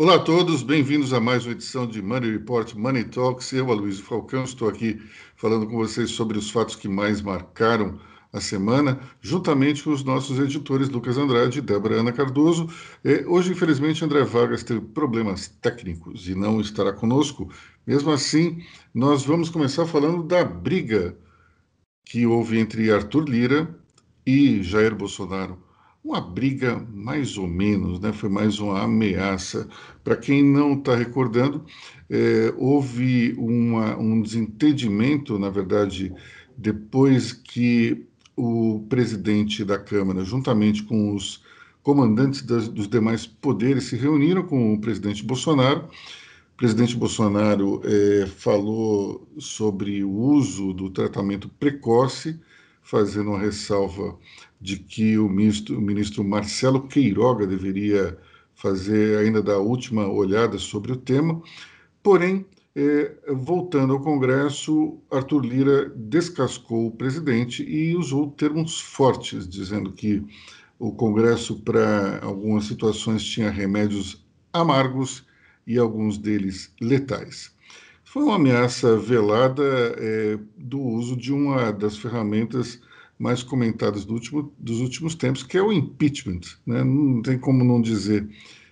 Olá a todos, bem-vindos a mais uma edição de Money Report Money Talks. Eu, Aloysio Falcão, estou aqui falando com vocês sobre os fatos que mais marcaram a semana, juntamente com os nossos editores Lucas Andrade e Débora Ana Cardoso. hoje, infelizmente, André Vargas teve problemas técnicos e não estará conosco. Mesmo assim, nós vamos começar falando da briga que houve entre Arthur Lira e Jair Bolsonaro uma briga mais ou menos, né? foi mais uma ameaça. Para quem não está recordando, é, houve uma, um desentendimento, na verdade, depois que o presidente da Câmara, juntamente com os comandantes das, dos demais poderes, se reuniram com o presidente Bolsonaro. O presidente Bolsonaro é, falou sobre o uso do tratamento precoce, fazendo uma ressalva de que o ministro, o ministro Marcelo Queiroga deveria fazer ainda da última olhada sobre o tema. Porém, é, voltando ao Congresso, Arthur Lira descascou o presidente e usou termos fortes, dizendo que o Congresso, para algumas situações, tinha remédios amargos e alguns deles letais. Foi uma ameaça velada é, do uso de uma das ferramentas mais comentadas do último, dos últimos tempos, que é o impeachment. Né? Não tem como não dizer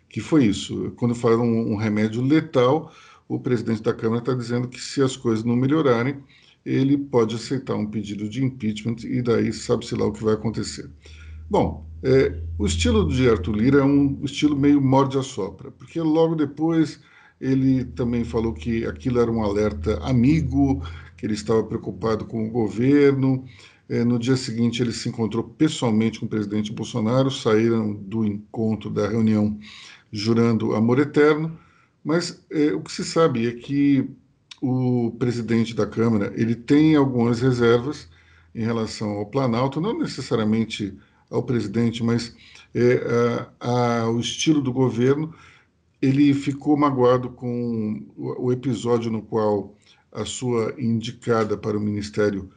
que foi isso. Quando falam um, remédio letal, o presidente da Câmara está dizendo que se as coisas não melhorarem, ele pode aceitar um pedido de impeachment e daí sabe-se lá o que vai acontecer. Bom, é, o estilo de Arthur Lira é um estilo meio morde-a-sopra, porque logo depois ele também falou que aquilo era um alerta amigo, que ele estava preocupado com o governo, no dia seguinte, ele se encontrou pessoalmente com o presidente Bolsonaro, saíram do encontro, da reunião, jurando amor eterno. Mas é, o que se sabe é que o presidente da Câmara ele tem algumas reservas em relação ao Planalto, não necessariamente ao presidente, mas é, a, a, ao estilo do governo. Ele ficou magoado com o, o episódio no qual a sua indicada para o Ministério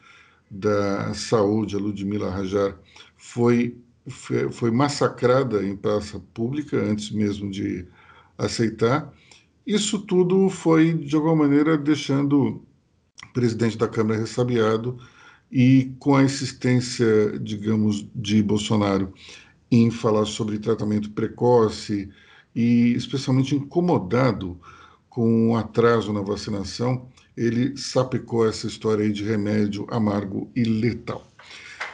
da Saúde, a Ludmila Rajar, foi, foi, foi massacrada em praça pública antes mesmo de aceitar. Isso tudo foi, de alguma maneira, deixando o presidente da Câmara ressabiado e com a insistência, digamos, de Bolsonaro em falar sobre tratamento precoce e especialmente incomodado com o atraso na vacinação, ele sapecou essa história aí de remédio amargo e letal.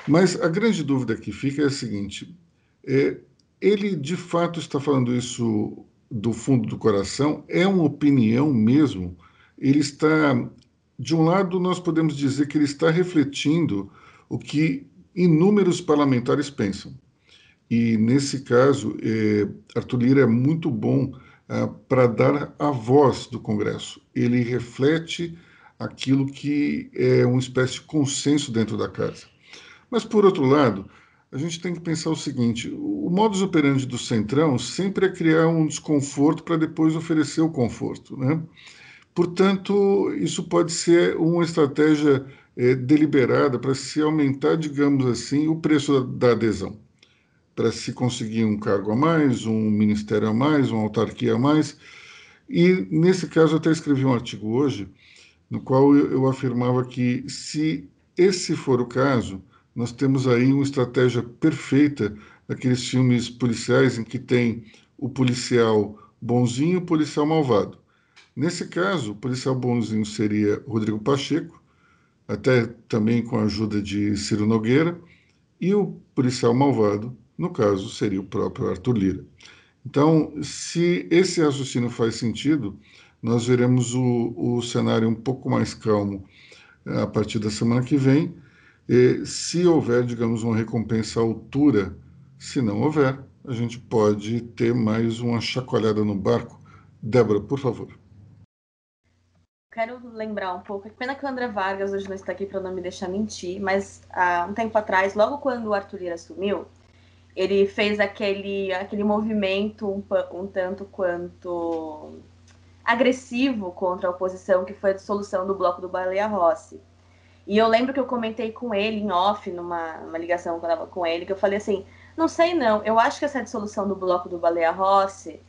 Mas a grande dúvida que fica é a seguinte: é, ele de fato está falando isso do fundo do coração? É uma opinião mesmo? Ele está, de um lado, nós podemos dizer que ele está refletindo o que inúmeros parlamentares pensam. E nesse caso, é, Arthur Lira é muito bom uh, para dar a voz do Congresso. Ele reflete aquilo que é uma espécie de consenso dentro da casa. Mas, por outro lado, a gente tem que pensar o seguinte: o modus operandi do Centrão sempre é criar um desconforto para depois oferecer o conforto. Né? Portanto, isso pode ser uma estratégia é, deliberada para se aumentar, digamos assim, o preço da, da adesão para se conseguir um cargo a mais, um ministério a mais, uma autarquia a mais. E, nesse caso, eu até escrevi um artigo hoje, no qual eu, eu afirmava que, se esse for o caso, nós temos aí uma estratégia perfeita daqueles filmes policiais em que tem o policial bonzinho e o policial malvado. Nesse caso, o policial bonzinho seria Rodrigo Pacheco, até também com a ajuda de Ciro Nogueira, e o policial malvado no caso, seria o próprio Arthur Lira. Então, se esse raciocínio faz sentido, nós veremos o, o cenário um pouco mais calmo eh, a partir da semana que vem. E, se houver, digamos, uma recompensa à altura, se não houver, a gente pode ter mais uma chacoalhada no barco. Débora, por favor. Quero lembrar um pouco, pena que o André Vargas hoje não está aqui para não me deixar mentir, mas há um tempo atrás, logo quando o Arthur Lira assumiu, ele fez aquele, aquele movimento um, um tanto quanto agressivo contra a oposição, que foi a dissolução do bloco do Baleia Rossi. E eu lembro que eu comentei com ele em off, numa, numa ligação que eu estava com ele, que eu falei assim, não sei não, eu acho que essa dissolução do bloco do Baleia Rossi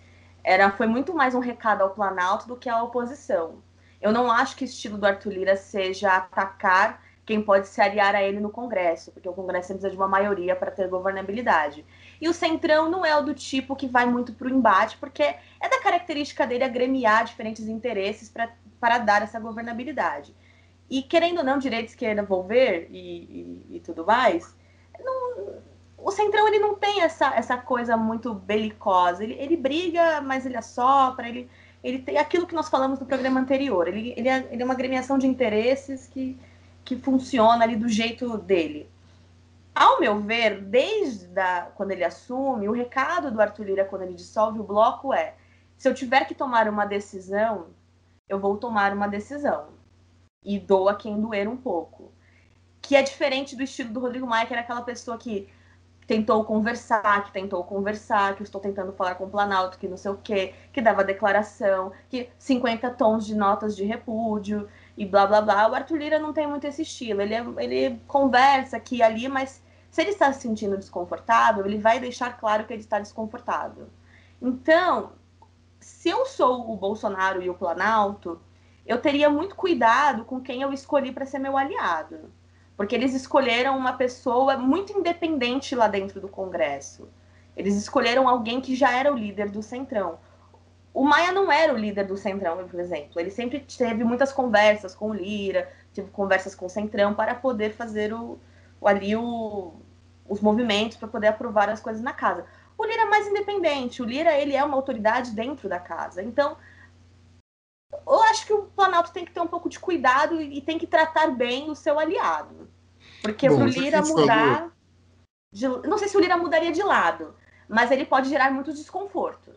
era foi muito mais um recado ao Planalto do que à oposição. Eu não acho que o estilo do Arthur Lira seja atacar quem pode se aliar a ele no Congresso, porque o Congresso precisa de uma maioria para ter governabilidade. E o Centrão não é o do tipo que vai muito para o embate, porque é da característica dele agremiar diferentes interesses para dar essa governabilidade. E querendo ou não, direita esquerda ver e, e, e tudo mais, não, o Centrão ele não tem essa, essa coisa muito belicosa. Ele, ele briga, mas ele assopra, ele, ele tem aquilo que nós falamos no programa anterior. Ele, ele, é, ele é uma agremiação de interesses que, que funciona ali do jeito dele. Ao meu ver, desde a, quando ele assume, o recado do Arthur Lira quando ele dissolve o bloco é: se eu tiver que tomar uma decisão, eu vou tomar uma decisão. E dou a quem doer um pouco. Que é diferente do estilo do Rodrigo Maia, que era aquela pessoa que tentou conversar, que tentou conversar, que estou tentando falar com o Planalto, que não sei o quê, que dava declaração, que 50 tons de notas de repúdio e blá blá blá. O Arthur Lira não tem muito esse estilo. Ele, é, ele conversa aqui e ali, mas se ele está se sentindo desconfortável, ele vai deixar claro que ele está desconfortável. Então, se eu sou o Bolsonaro e o Planalto, eu teria muito cuidado com quem eu escolhi para ser meu aliado porque eles escolheram uma pessoa muito independente lá dentro do Congresso. Eles escolheram alguém que já era o líder do Centrão. O Maia não era o líder do Centrão, por exemplo. Ele sempre teve muitas conversas com o Lira, teve conversas com o Centrão para poder fazer o ali o, os movimentos para poder aprovar as coisas na casa. O Lira é mais independente. O Lira ele é uma autoridade dentro da casa. Então eu acho que o Planalto tem que ter um pouco de cuidado e tem que tratar bem o seu aliado. Porque Bom, o Lira mudar. De, não sei se o Lira mudaria de lado, mas ele pode gerar muitos desconfortos.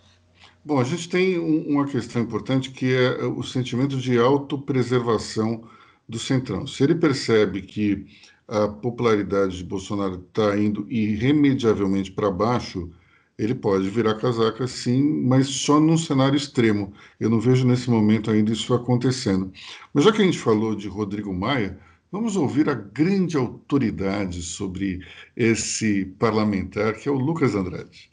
Bom, a gente tem um, uma questão importante que é o sentimento de autopreservação do Centrão. Se ele percebe que a popularidade de Bolsonaro está indo irremediavelmente para baixo, ele pode virar casaca sim, mas só num cenário extremo. Eu não vejo nesse momento ainda isso acontecendo. Mas já que a gente falou de Rodrigo Maia, vamos ouvir a grande autoridade sobre esse parlamentar, que é o Lucas Andrade.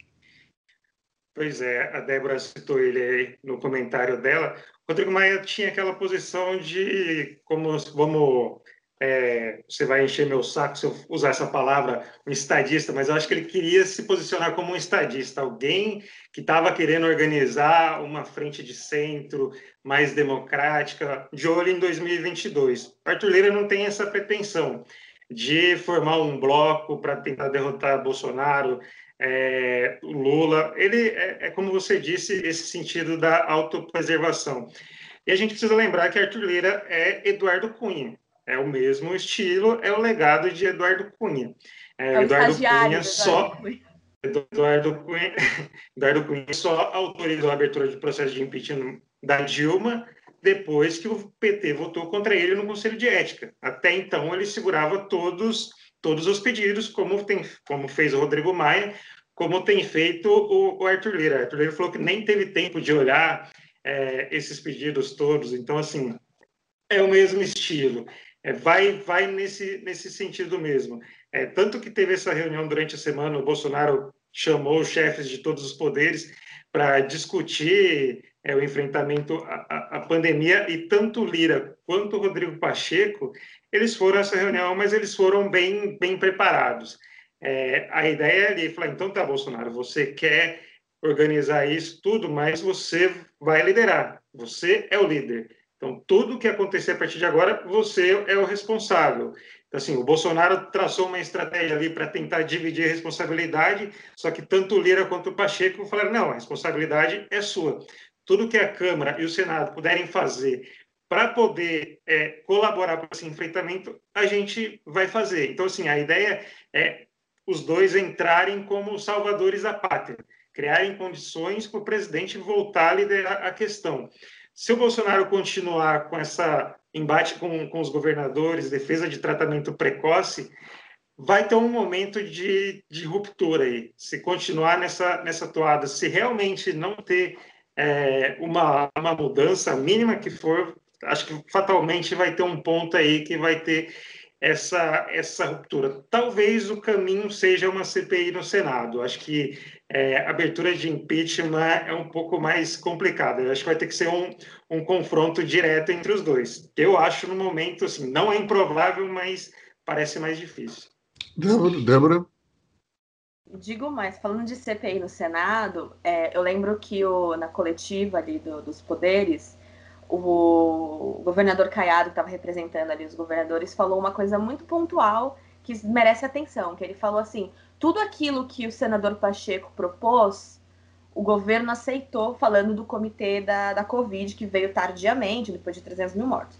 Pois é, a Débora citou ele aí no comentário dela. Rodrigo Maia tinha aquela posição de como vamos é, você vai encher meu saco se eu usar essa palavra, um estadista, mas eu acho que ele queria se posicionar como um estadista, alguém que estava querendo organizar uma frente de centro mais democrática, de olho em 2022. Arthur Lira não tem essa pretensão de formar um bloco para tentar derrotar Bolsonaro, é, Lula. Ele é, é, como você disse, esse sentido da autopreservação. E a gente precisa lembrar que Arthur Lira é Eduardo Cunha é o mesmo estilo, é o legado de Eduardo Cunha. É, é Eduardo Cunha só. Eduardo Cunha, Eduardo Cunha só autorizou a abertura de processo de impeachment da Dilma depois que o PT votou contra ele no Conselho de Ética. Até então ele segurava todos todos os pedidos, como tem como fez o Rodrigo Maia, como tem feito o, o Arthur Lira. Arthur Lira falou que nem teve tempo de olhar é, esses pedidos todos. Então assim é o mesmo estilo é, vai, vai nesse, nesse sentido mesmo. É, tanto que teve essa reunião durante a semana, o Bolsonaro chamou os chefes de todos os poderes para discutir é, o enfrentamento à, à, pandemia, e tanto Lira quanto Rodrigo Pacheco, eles foram a essa reunião, mas eles foram bem, bem preparados. É, a ideia é ali, falar, então tá, Bolsonaro, você quer organizar isso tudo, mas você vai liderar, você é o líder. Então, tudo que acontecer a partir de agora, você é o responsável. Então, assim, o Bolsonaro traçou uma estratégia ali para tentar dividir a responsabilidade, só que tanto o Lira quanto o Pacheco falaram: não, a responsabilidade é sua. Tudo que a Câmara e o Senado puderem fazer para poder é, colaborar com esse enfrentamento, a gente vai fazer. Então, assim, a ideia é os dois entrarem como salvadores da pátria, criarem condições para o presidente voltar a liderar a questão. Se o Bolsonaro continuar com essa embate com, com os governadores, defesa de tratamento precoce, vai ter um momento de, de ruptura aí. Se continuar nessa, nessa toada, se realmente não ter é, uma, uma mudança mínima que for, acho que fatalmente vai ter um ponto aí que vai ter essa, essa ruptura. Talvez o caminho seja uma CPI no Senado. Acho que é, a abertura de impeachment é um pouco mais complicada. Eu acho que vai ter que ser um, um confronto direto entre os dois. Eu acho, no momento, assim, não é improvável, mas parece mais difícil. Débora? Débora? Digo mais, falando de CPI no Senado, é, eu lembro que o, na coletiva ali do, dos poderes, o governador Caiado, que estava representando ali os governadores, falou uma coisa muito pontual que merece atenção, que ele falou assim, tudo aquilo que o senador Pacheco propôs, o governo aceitou, falando do comitê da, da Covid, que veio tardiamente, depois de 300 mil mortos.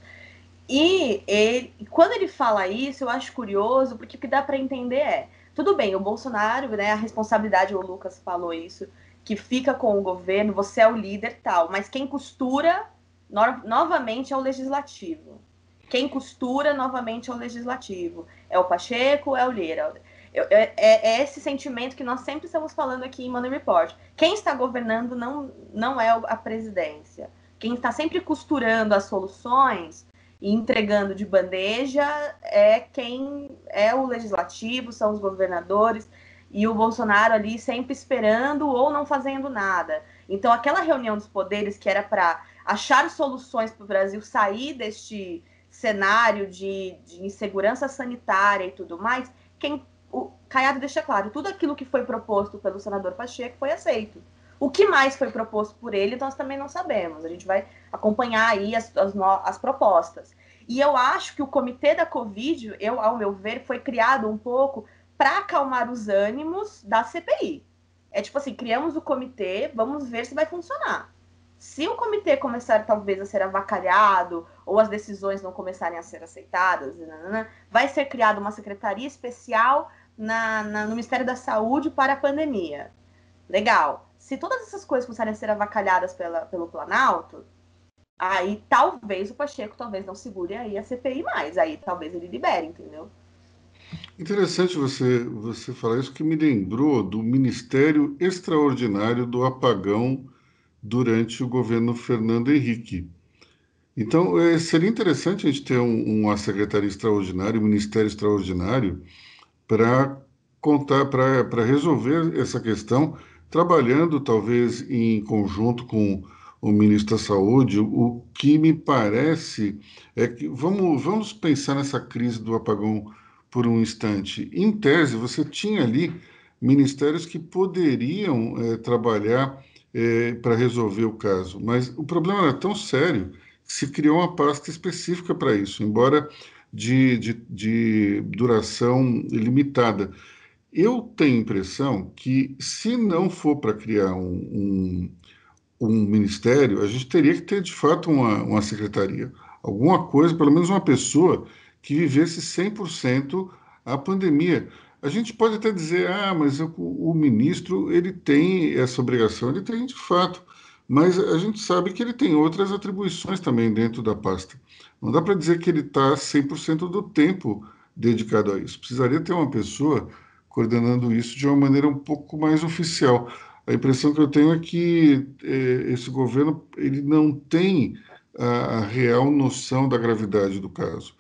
E ele, quando ele fala isso, eu acho curioso, porque o que dá para entender é, tudo bem, o Bolsonaro, né, a responsabilidade, o Lucas falou isso, que fica com o governo, você é o líder tal, mas quem costura no, novamente é o legislativo. Quem costura novamente é o legislativo. É o Pacheco, é o Lira. É, é, é, esse sentimento que nós sempre estamos falando aqui em Money Report. Quem está governando não, não é a presidência. Quem está sempre costurando as soluções e entregando de bandeja é quem é o legislativo, são os governadores, e o Bolsonaro ali sempre esperando ou não fazendo nada. Então, aquela reunião dos poderes que era para achar soluções para o Brasil sair deste cenário de, de, insegurança sanitária e tudo mais, quem o Caiado deixa claro, tudo aquilo que foi proposto pelo senador Pacheco foi aceito. O que mais foi proposto por ele, nós também não sabemos. A gente vai acompanhar aí as, as, as propostas. E eu acho que o comitê da Covid, eu, ao meu ver, foi criado um pouco para acalmar os ânimos da CPI. É tipo assim, criamos o comitê, vamos ver se vai funcionar. Se o comitê começar talvez a ser avacalhado ou as decisões não começarem a ser aceitadas, vai ser criada uma secretaria especial na, na, no Ministério da Saúde para a pandemia. Legal. Se todas essas coisas começarem a ser avacalhadas pela, pelo Planalto, aí talvez o Pacheco talvez não segure aí a CPI mais. Aí talvez ele libere, entendeu? Interessante você, você falar isso, que me lembrou do Ministério Extraordinário do Apagão durante o governo Fernando Henrique. Então, é, seria interessante a gente ter um, uma secretaria extraordinária, um ministério extraordinário, para contar, para resolver essa questão, trabalhando talvez em conjunto com o ministro da Saúde. O que me parece é que vamos, vamos pensar nessa crise do apagão por um instante. Em tese, você tinha ali ministérios que poderiam é, trabalhar é, para resolver o caso. Mas o problema era tão sério que se criou uma pasta específica para isso, embora de, de, de duração limitada. Eu tenho impressão que, se não for para criar um, um, um, ministério, a gente teria que ter, de fato, uma, uma secretaria. Alguma coisa, pelo menos uma pessoa que vivesse 100% a pandemia. A gente pode até dizer, ah, mas o, o ministro ele tem essa obrigação, ele tem de fato, mas a gente sabe que ele tem outras atribuições também dentro da pasta. Não dá para dizer que ele está 100% do tempo dedicado a isso. Precisaria ter uma pessoa coordenando isso de uma maneira um pouco mais oficial. A impressão que eu tenho é que é, esse governo ele não tem a, a real noção da gravidade do caso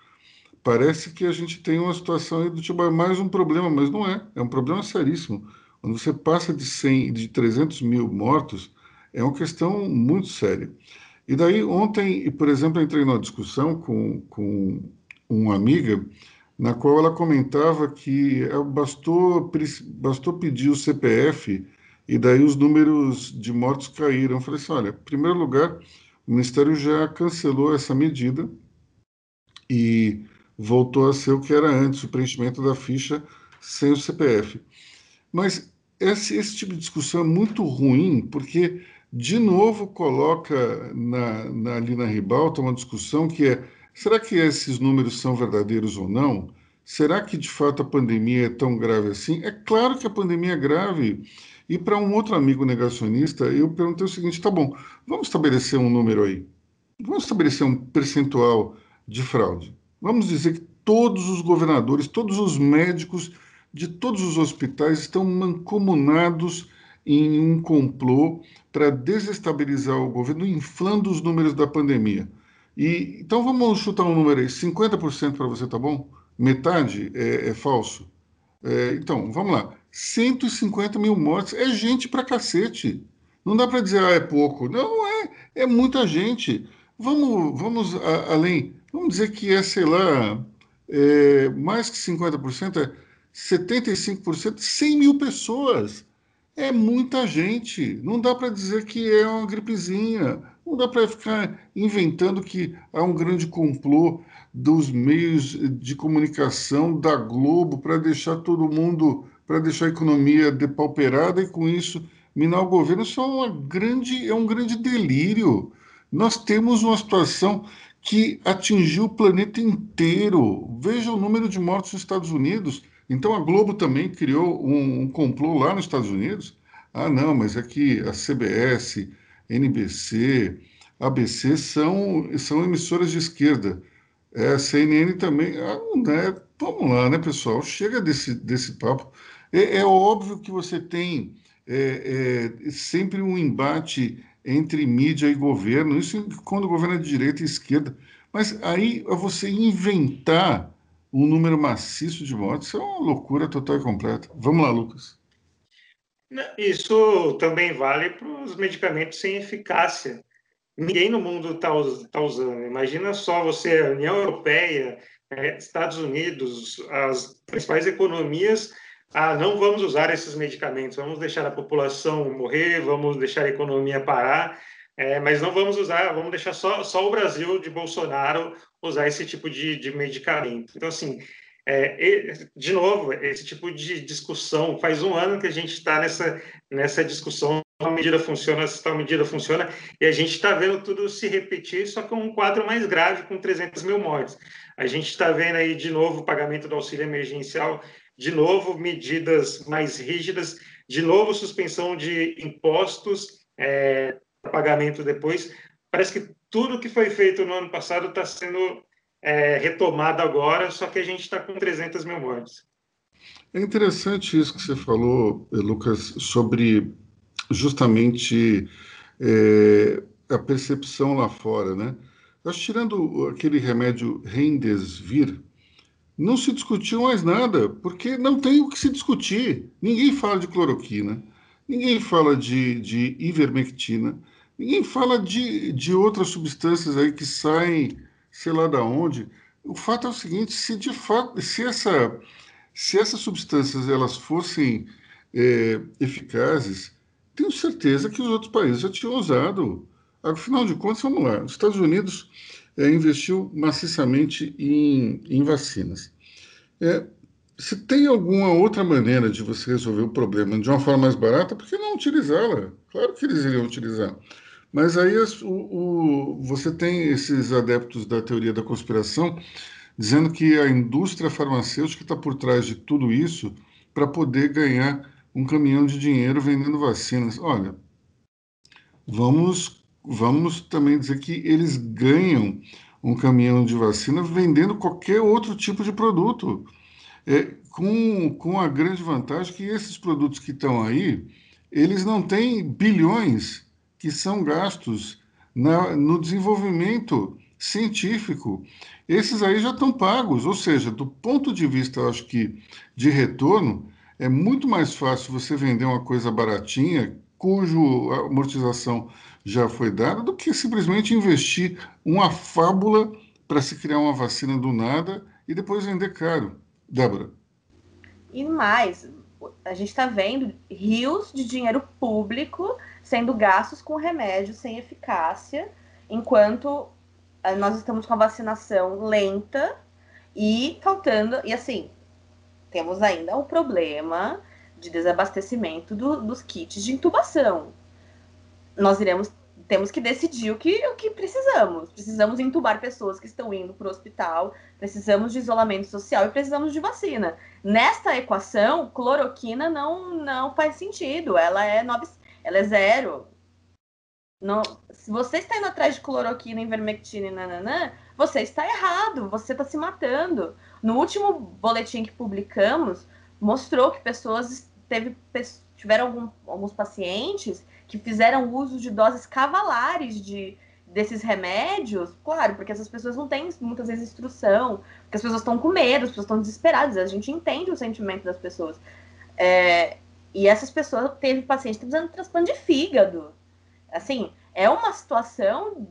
parece que a gente tem uma situação aí do tipo, é mais um problema, mas não é. É um problema seríssimo. Quando você passa de 100, de 300 mil mortos, é uma questão muito séria. E daí, ontem, por exemplo, entrei numa discussão com, com uma amiga, na qual ela comentava que é, bastou, bastou pedir o CPF e daí os números de mortos caíram. Eu falei assim, olha, em primeiro lugar, o Ministério já cancelou essa medida e voltou a ser o que era antes, o preenchimento da ficha sem o CPF. Mas esse, esse tipo de discussão é muito ruim, porque, de novo, coloca na, na, ali na ribalta uma discussão que é: será que esses números são verdadeiros ou não? Será que de fato a pandemia é tão grave assim? É claro que a pandemia é grave. E para um outro amigo negacionista, eu perguntei o seguinte: tá bom, vamos estabelecer um número aí. Vamos estabelecer um percentual de fraude. Vamos dizer que todos os governadores, todos os médicos de todos os hospitais estão mancomunados em um complô para desestabilizar o governo, inflando os números da pandemia. E então vamos chutar um número aí, 50% para você, tá bom? metade é, é falso. É, então, vamos lá. 150 mil mortes é gente pra cacete. Não dá para dizer, ah, é pouco. Não, é, é muita gente. Vamos, vamos a, além. Vamos dizer que é, sei lá, é, mais que 50%, é 75%, 100 mil pessoas. É muita gente. Não dá para dizer que é uma gripezinha. Não dá para ficar inventando que há um grande complô dos meios de comunicação da Globo para deixar todo mundo, para deixar a economia depauperada e com isso minar o governo. Isso é, uma grande, é um grande delírio. Nós temos uma situação que atingiu o planeta inteiro. Veja o número de mortos nos Estados Unidos. Então a Globo também criou um, um complô lá nos Estados Unidos. Ah, não, mas é que a CBS, NBC, ABC são, são emissoras de esquerda. É, a CNN também. Ah, né? Vamos lá, né, pessoal? Chega desse, desse papo. É, é óbvio que você tem é, é, sempre um embate entre mídia e governo, isso quando o governo é de direita e esquerda. Mas aí você inventar um número maciço de mortes, é uma loucura total e completa. Vamos lá, Lucas. Isso também vale para os medicamentos sem eficácia. Ninguém no mundo está tá usando. Imagina só você, a União Europeia, é, Estados Unidos, as principais economias, ah, não vamos usar esses medicamentos, vamos deixar a população morrer, vamos deixar a economia parar, é, mas não vamos usar, vamos deixar só, só o Brasil de Bolsonaro usar esse tipo de, de medicamento. Então, assim, é, de novo, esse tipo de discussão, faz um ano que a gente está nessa, nessa discussão, a medida funciona, se tal medida funciona, e a gente está vendo tudo se repetir, só que um quadro mais grave, com 300 mil mortes. A gente está vendo aí, de novo, o pagamento do auxílio emergencial, de novo, medidas mais rígidas, de novo, suspensão de impostos, é, pagamento depois. Parece que tudo que foi feito no ano passado está sendo é, retomada agora, só que a gente está com 300 mil mortes. É interessante isso que você falou, Lucas, sobre justamente é, a percepção lá fora, né? Acho tirando aquele remédio Remdesivir, não se discutiu mais nada, porque não tem o que se discutir. Ninguém fala de cloroquina, ninguém fala de, de ivermectina, ninguém fala de, de outras substâncias aí que saem sei lá da onde. O fato é o seguinte: se de fato, se essa, se essas substâncias elas fossem é, eficazes, tenho certeza que os outros países já tinham usado. Afinal de contas, vamos lá: os Estados Unidos é, investiu maciçamente em, em vacinas. É, se tem alguma outra maneira de você resolver o problema de uma forma mais barata, por que não utilizá-la? Claro que eles iriam utilizar. Mas aí o, o, você tem esses adeptos da teoria da conspiração dizendo que a indústria farmacêutica está por trás de tudo isso para poder ganhar um caminhão de dinheiro vendendo vacinas. Olha, vamos, vamos também dizer que eles ganham um caminhão de vacina vendendo qualquer outro tipo de produto. É, com, com a grande vantagem que esses produtos que estão aí, eles não têm bilhões que são gastos na, no desenvolvimento científico. Esses aí já estão pagos, ou seja, do ponto de vista, acho que, de retorno, é muito mais fácil você vender uma coisa baratinha, cujo amortização já foi dada, do que simplesmente investir uma fábula para se criar uma vacina do nada e depois vender caro. Débora. E mais, a gente está vendo rios de dinheiro público sendo gastos com remédios sem eficácia, enquanto eh, nós estamos com a vacinação lenta e faltando. E assim, temos ainda o problema de desabastecimento do, dos kits de intubação. Nós iremos temos que decidir o que, o que precisamos. Precisamos entubar pessoas que estão indo para o hospital, precisamos de isolamento social e precisamos de vacina. Nesta equação, cloroquina não, não faz sentido. Ela é nove, ela é zero. Não, se você está indo atrás de cloroquina, ivermectina e nananã, você está errado, você está se matando. No último boletim que publicamos, mostrou que pessoas teve, tiveram algum, alguns pacientes que fizeram uso de doses cavalares de, desses remédios, claro, porque essas pessoas não têm muitas vezes instrução, porque as pessoas estão com medo, as pessoas estão desesperadas, a gente entende o sentimento das pessoas. É, e essas pessoas, teve paciente precisando de transplante de fígado. Assim, é uma situação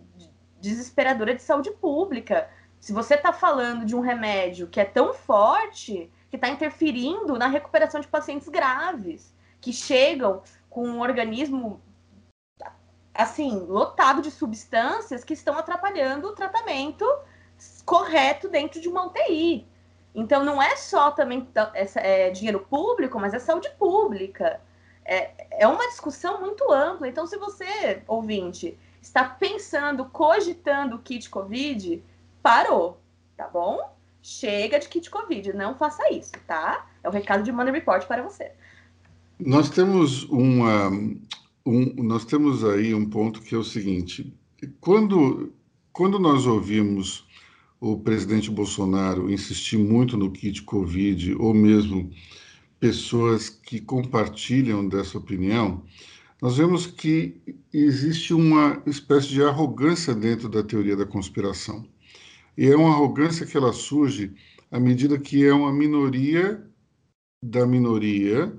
desesperadora de saúde pública. Se você está falando de um remédio que é tão forte que está interferindo na recuperação de pacientes graves, que chegam com um organismo assim, lotado de substâncias que estão atrapalhando o tratamento correto dentro de uma UTI. Então, não é só também é, dinheiro público, mas é saúde pública. É, é uma discussão muito ampla. Então, se você, ouvinte, está pensando, cogitando o kit Covid, parou, tá bom? Chega de kit Covid, não faça isso, tá? É o recado de Money Report para você. Nós temos uma, um, nós temos aí um ponto que é o seguinte: quando, quando nós ouvimos o presidente Bolsonaro insistir muito no kit Covid, ou mesmo pessoas que compartilham dessa opinião, nós vemos que existe uma espécie de arrogância dentro da teoria da conspiração. E é uma arrogância que ela surge à medida que é uma minoria da minoria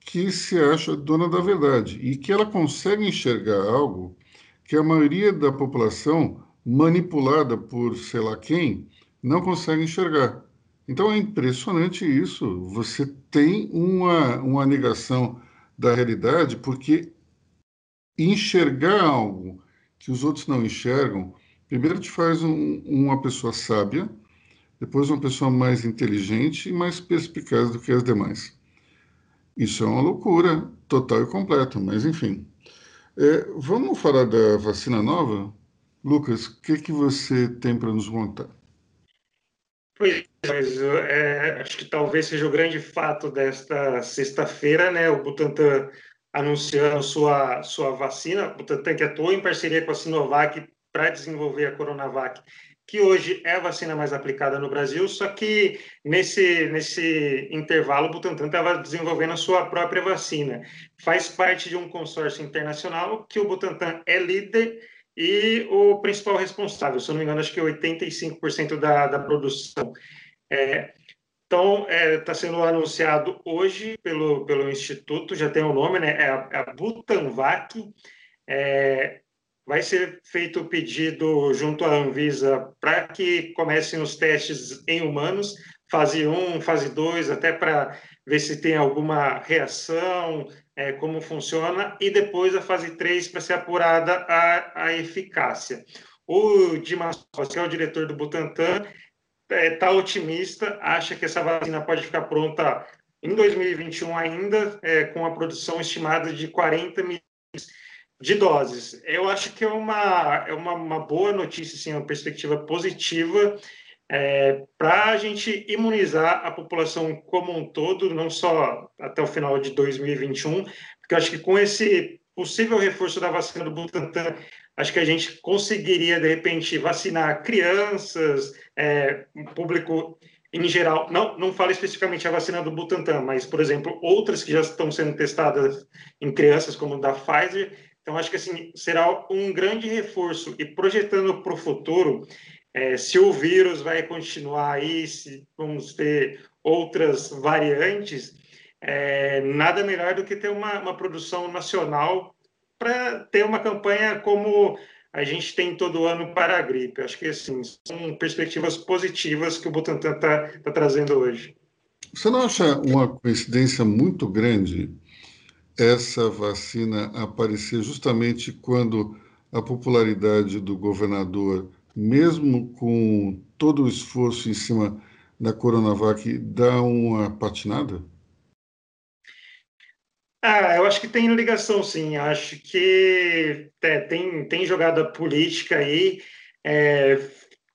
que se acha dona da verdade e que ela consegue enxergar algo que a maioria da população, manipulada por sei lá quem, não consegue enxergar. Então é impressionante isso. Você tem uma, uma negação da realidade porque enxergar algo que os outros não enxergam, primeiro te faz um, uma pessoa sábia, depois uma pessoa mais inteligente e mais perspicaz do que as demais. Isso é uma loucura total e completa, mas enfim. É, vamos falar da vacina nova? Lucas, o que, que você tem para nos contar? Pois, mas é, acho que talvez seja o grande fato desta sexta-feira, né? O Butantan anunciando sua, sua vacina, o Butantan que atuou em parceria com a Sinovac para desenvolver a Coronavac que hoje é a vacina mais aplicada no Brasil, só que nesse, nesse intervalo o Butantan estava desenvolvendo a sua própria vacina. Faz parte de um consórcio internacional que o Butantan é líder e o principal responsável, se eu não me engano, acho que é 85% da, da produção. É, então, está é, tá sendo anunciado hoje pelo, pelo Instituto, já tem o um nome, né? É a, é a Butanvac. É, vai ser feito o pedido junto à Anvisa para que comecem os testes em humanos, fase 1, fase 2, até para ver se tem alguma reação, é, como funciona, e depois a fase 3 para ser apurada a, a eficácia. O Dimas que é o diretor do Butantan, está é, tá otimista, acha que essa vacina pode ficar pronta em 2021 ainda, é, com a produção estimada de 40 milhões de doses. Eu acho que é uma, é uma, uma boa notícia, sim, uma perspectiva positiva é, para a gente imunizar a população como um todo, não só até o final de 2021, porque eu acho que com esse possível reforço da vacina do Butantan, acho que a gente conseguiria, de repente, vacinar crianças, é, público em geral, não, não falo especificamente a vacina do Butantan, mas, por exemplo, outras que já estão sendo testadas em crianças, como da Pfizer, então, acho que assim, será um grande reforço. E projetando para o futuro, é, se o vírus vai continuar aí, se vamos ter outras variantes, é, nada melhor do que ter uma, uma produção nacional para ter uma campanha como a gente tem todo ano para a gripe. Acho que assim, são perspectivas positivas que o Butantan está tá trazendo hoje. Você não acha uma coincidência muito grande essa vacina aparecer justamente quando a popularidade do governador, mesmo com todo o esforço em cima da Coronavac, dá uma patinada? Ah, eu acho que tem ligação, sim. Acho que é, tem, tem jogada política aí. É,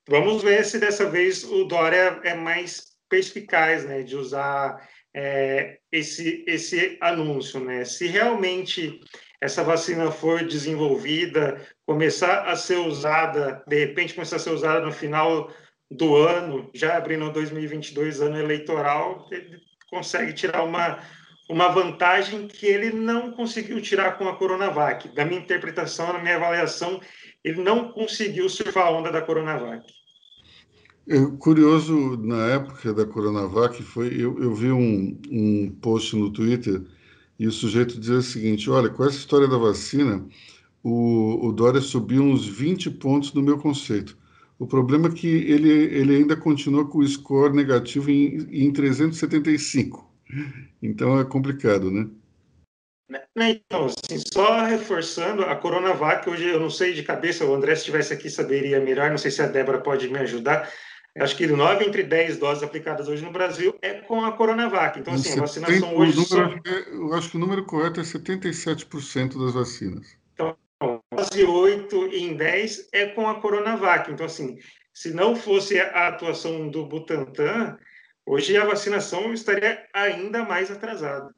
vamos ver se dessa vez o Dória é mais perspicaz, né, de usar é, esse, esse anúncio, né? Se realmente essa vacina for desenvolvida, começar a ser usada, de repente começar a ser usada no final do ano, já abrindo 2022, ano eleitoral, ele consegue tirar uma, uma vantagem que ele não conseguiu tirar com a Coronavac. Da minha interpretação, na minha avaliação, ele não conseguiu surfar a onda da Coronavac. Curioso, na época da Coronavac, foi, eu, eu vi um, um post no Twitter e o sujeito dizia o seguinte: olha, com essa história da vacina, o, o Dória subiu uns 20 pontos no meu conceito. O problema é que ele, ele ainda continua com o score negativo em, em 375. Então é complicado, né? né? Então, assim, só reforçando, a Coronavac, hoje eu não sei de cabeça, o André, se estivesse aqui, saberia melhor, não sei se a Débora pode me ajudar. Acho que 9 entre 10 doses aplicadas hoje no Brasil é com a Coronavac. Então, assim, a vacinação hoje. Número, só... É, eu acho que o número correto é 77% das vacinas. Então, dose 8 em 10 é com a Coronavac. Então, assim, se não fosse a atuação do Butantan, hoje a vacinação estaria ainda mais atrasada.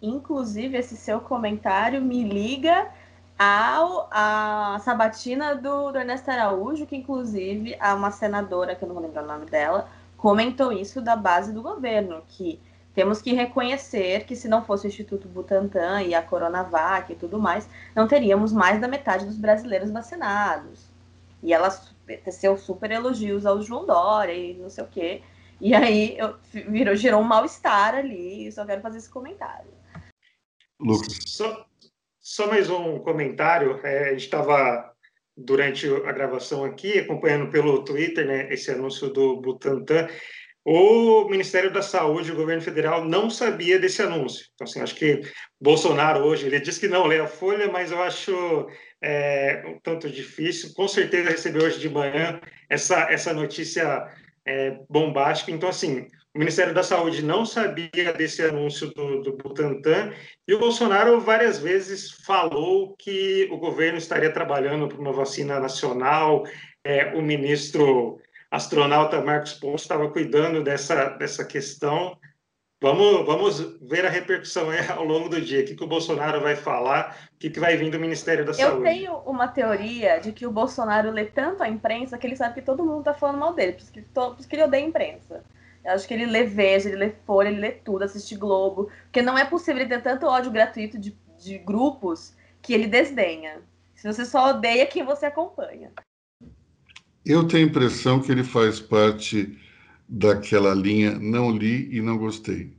Inclusive, esse seu comentário me liga ao, a sabatina do, do Ernesto Araújo, que inclusive a uma senadora, que eu não vou lembrar o nome dela, comentou isso da base do governo, que temos que reconhecer que se não fosse o Instituto Butantan e a Coronavac e tudo mais, não teríamos mais da metade dos brasileiros vacinados. E ela teceu super elogios ao João Dória e não sei o quê. E aí eu, virou, gerou um mal-estar ali, só quero fazer esse comentário. Lucas. Só, só mais um comentário. É, a gente estava, durante a gravação aqui, acompanhando pelo Twitter né, esse anúncio do Butantan. O Ministério da Saúde, o governo federal, não sabia desse anúncio. Então, assim, acho que Bolsonaro hoje, ele diz que não lê a Folha, mas eu acho é, um tanto difícil. Com certeza recebeu hoje de manhã essa, essa notícia é, bombástica. Então, assim, o Ministério da Saúde não sabia desse anúncio do, do Butantan e o Bolsonaro várias vezes falou que o governo estaria trabalhando por uma vacina nacional. É, o ministro astronauta Marcos Ponce estava cuidando dessa, dessa questão. Vamos, vamos ver a repercussão ao longo do dia. O que, que o Bolsonaro vai falar, o que, que vai vir do Ministério da Saúde. Eu tenho uma teoria de que o Bolsonaro lê tanto a imprensa que ele sabe que todo mundo está falando mal dele, por isso que, por isso que ele odeia a imprensa. Eu acho que ele lê Veja, ele lê Folha, ele lê tudo, assiste Globo. Porque não é possível ele ter tanto ódio gratuito de, de grupos que ele desdenha. Se você só odeia quem você acompanha. Eu tenho a impressão que ele faz parte daquela linha não li e não gostei.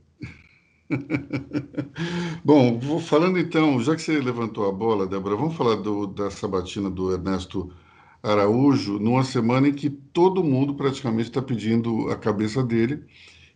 Bom, falando então, já que você levantou a bola, Débora, vamos falar do, da sabatina do Ernesto Araújo numa semana em que todo mundo praticamente está pedindo a cabeça dele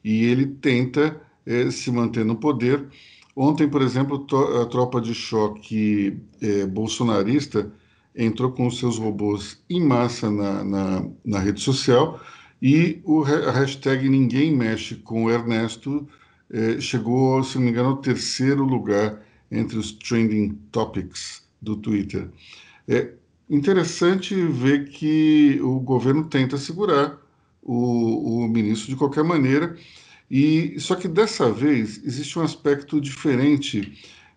e ele tenta é, se manter no poder. Ontem, por exemplo, a tropa de choque é, bolsonarista entrou com seus robôs em massa na, na, na rede social e o, a hashtag Ninguém Mexe com o Ernesto é, chegou, se não me engano, ao terceiro lugar entre os trending topics do Twitter. É, Interessante ver que o governo tenta segurar o, o ministro de qualquer maneira, e só que dessa vez existe um aspecto diferente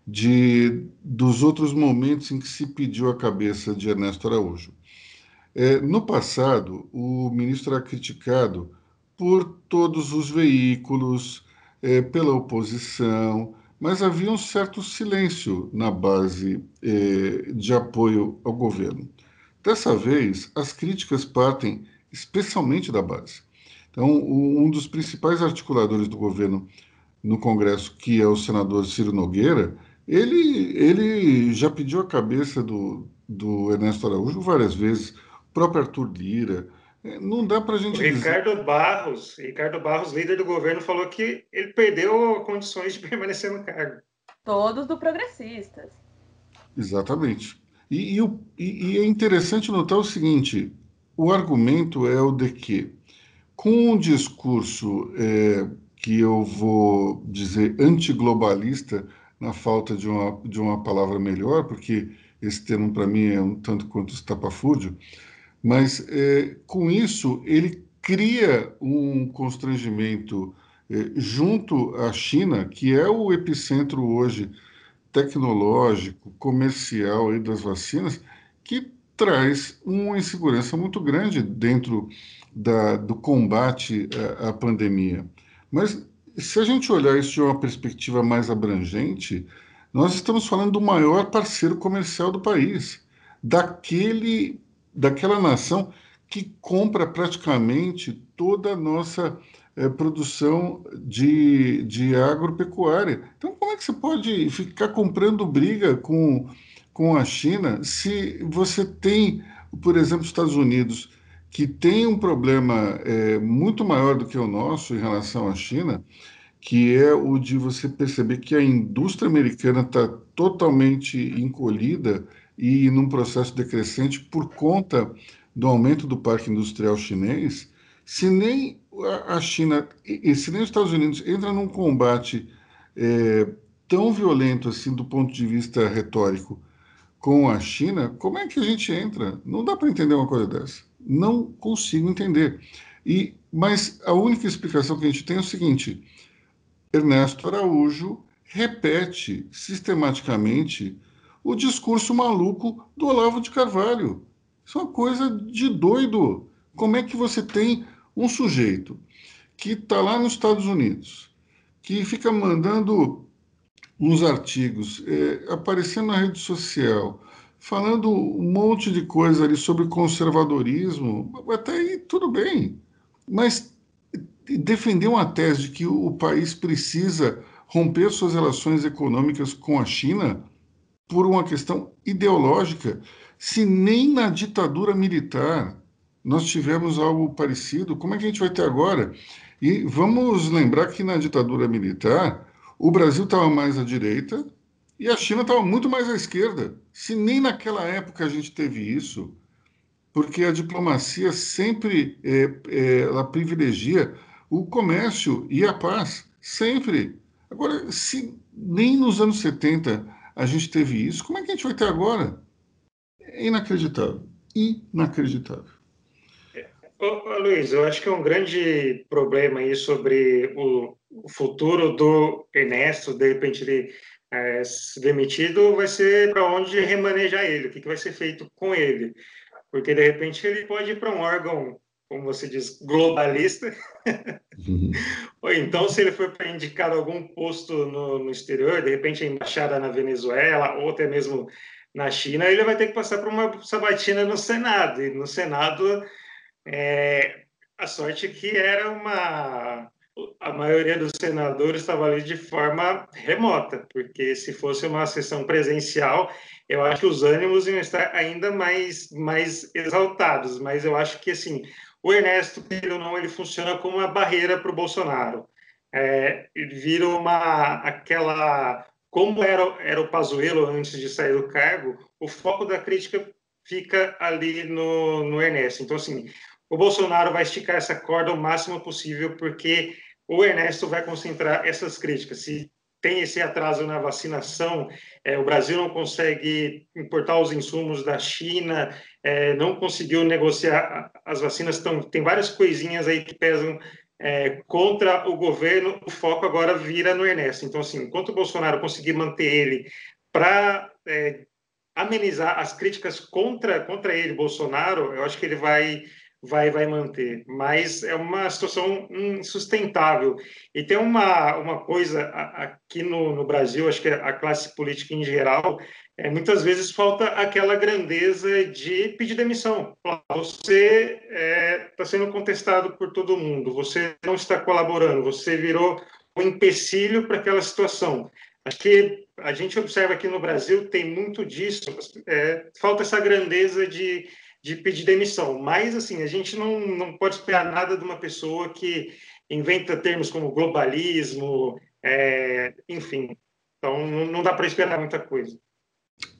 de dos outros momentos em que se pediu a cabeça de Ernesto Araújo. É, no passado, o ministro era criticado por todos os veículos, é, pela oposição, mas havia um certo silêncio na base eh, de apoio ao governo. Dessa vez, as críticas partem especialmente da base. Então, um dos principais articuladores do governo no Congresso, que é o senador Ciro Nogueira, ele, ele já pediu a cabeça do, do Ernesto Araújo várias vezes, o próprio Arthur Lira, não dá para a gente. O Ricardo dizer... Barros, Ricardo Barros, líder do governo, falou que ele perdeu condições de permanecer no cargo. Todos do progressistas. Exatamente. E, e, e, é interessante notar o seguinte: o argumento é o de que, com um discurso é, que eu vou dizer antiglobalista, na falta de uma, de uma palavra melhor, porque esse termo para mim é um tanto quanto estapafúrdio, mas é, com isso ele cria um constrangimento é, junto à China, que é o epicentro hoje tecnológico, comercial e das vacinas, que traz uma insegurança muito grande dentro da, do combate à, à pandemia. Mas se a gente olhar isso de uma perspectiva mais abrangente, nós estamos falando do maior parceiro comercial do país daquele, daquela nação que compra praticamente toda a nossa é, produção de, de agropecuária. Então, como é que você pode ficar comprando briga com, com a China se você tem, por exemplo, os Estados Unidos, que tem um problema é, muito maior do que o nosso em relação à China, que é o de você perceber que a indústria americana está totalmente encolhida e num processo decrescente por conta do aumento do parque industrial chinês, se nem a China e se nem os Estados Unidos entram num combate é, tão violento assim do ponto de vista retórico com a China, como é que a gente entra? Não dá para entender uma coisa dessa. Não consigo entender. E mas a única explicação que a gente tem é o seguinte: Ernesto Araújo repete sistematicamente o discurso maluco do Olavo de Carvalho. Isso é uma coisa de doido. Como é que você tem um sujeito que está lá nos Estados Unidos, que fica mandando uns artigos, é, aparecendo na rede social, falando um monte de coisa ali sobre conservadorismo, até aí tudo bem, mas defender uma tese de que o país precisa romper suas relações econômicas com a China por uma questão ideológica, se nem na ditadura militar nós tivemos algo parecido, como é que a gente vai ter agora? E vamos lembrar que na ditadura militar, o Brasil estava mais à direita e a China estava muito mais à esquerda. Se nem naquela época a gente teve isso, porque a diplomacia sempre é, é, ela privilegia o comércio e a paz, sempre. Agora, se nem nos anos 70 a gente teve isso, como é que a gente vai ter agora? É inacreditável. Inacreditável. Ô, Luiz, eu acho que é um grande problema aí sobre o, o futuro do Ernesto, de repente ele é, se demitido, vai ser para onde remanejar ele, o que, que vai ser feito com ele. Porque, de repente, ele pode ir para um órgão, como você diz, globalista, uhum. ou então, se ele for para indicar algum posto no, no exterior, de repente a embaixada na Venezuela, ou até mesmo na China, ele vai ter que passar por uma sabatina no Senado, e no Senado é, a sorte que era uma. A maioria dos senadores estava ali de forma remota, porque se fosse uma sessão presencial, eu acho que os ânimos iam estar ainda mais, mais exaltados. Mas eu acho que, assim, o Ernesto, ele ou não, ele funciona como uma barreira para o Bolsonaro. É, vira uma aquela como era, era o Pazuello antes de sair do cargo, o foco da crítica fica ali no, no Ernesto. Então, assim, o Bolsonaro vai esticar essa corda o máximo possível, porque o Ernesto vai concentrar essas críticas. Se tem esse atraso na vacinação, é, o Brasil não consegue importar os insumos da China, é, não conseguiu negociar as vacinas, tão, tem várias coisinhas aí que pesam é, contra o governo, o foco agora vira no Ernesto. Então, assim, enquanto o Bolsonaro conseguir manter ele para é, amenizar as críticas contra, contra ele, Bolsonaro, eu acho que ele vai vai, vai manter, mas é uma situação insustentável. E tem uma, uma coisa aqui no, no Brasil, acho que a classe política em geral, é, muitas vezes falta aquela grandeza de pedir demissão. Você está é, tá sendo contestado por todo mundo, você não está colaborando, você virou um empecilho para aquela situação. Acho que a gente observa aqui no Brasil tem muito disso, é, falta essa grandeza de de pedir demissão. Mas, assim, a gente não, não pode esperar nada de uma pessoa que inventa termos como globalismo, é, enfim. Então, não dá para esperar muita coisa.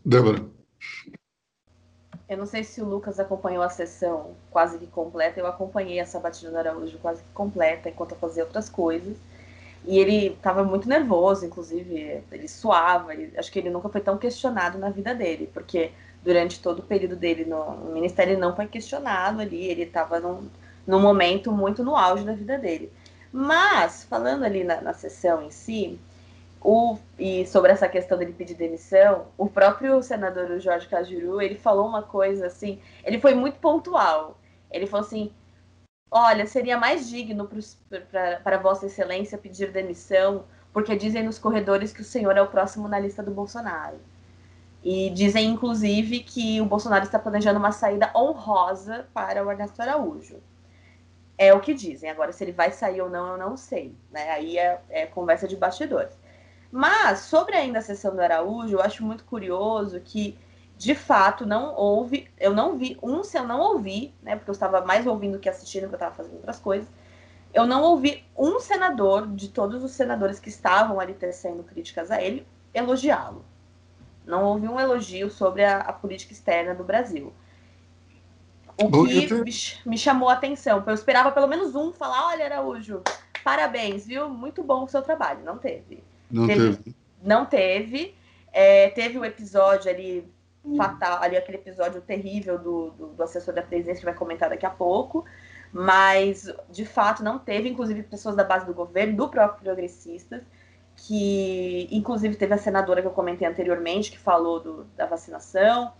Débora. Eu não sei se o Lucas acompanhou a sessão quase que completa. Eu acompanhei a Sabatina do Araújo quase que completa enquanto eu fazia outras coisas. E ele estava muito nervoso, inclusive, ele suava. Ele, acho que ele nunca foi tão questionado na vida dele, porque durante todo o período dele no, ministério, ele não foi questionado ali, ele estava num, num momento muito no auge da vida dele. Mas, falando ali na, na sessão em si, o, e sobre essa questão dele pedir demissão, o próprio senador Jorge Cajuru, ele falou uma coisa assim, ele foi muito pontual. Ele falou assim, olha, seria mais digno para Vossa Excelência pedir demissão, porque dizem nos corredores que o senhor é o próximo na lista do Bolsonaro. E dizem, inclusive, que o Bolsonaro está planejando uma saída honrosa para o Ernesto Araújo. É o que dizem. Agora, se ele vai sair ou não, eu não sei. Né? Aí é, é conversa de bastidores. Mas, sobre ainda a sessão do Araújo, eu acho muito curioso que, de fato, não houve. Eu não vi, um, se eu não ouvi, né? Porque eu estava mais ouvindo que assistindo, porque eu estava fazendo outras coisas. Eu não ouvi um senador, de todos os senadores que estavam ali tecendo críticas a ele, elogiá-lo. Não houve um elogio sobre a, a política externa do Brasil. O que me, me chamou a atenção. Eu esperava pelo menos um falar: olha, Araújo, parabéns, viu? Muito bom o seu trabalho. Não teve. Não teve. teve. Não teve. É, teve o um episódio ali fatal, ali aquele episódio terrível do, do, do, assessor da presidência que vai comentar daqui a pouco, mas de fato não teve, inclusive pessoas da base do governo, do próprio progressistas, que inclusive teve a senadora que eu comentei anteriormente, que falou do, da vacinação.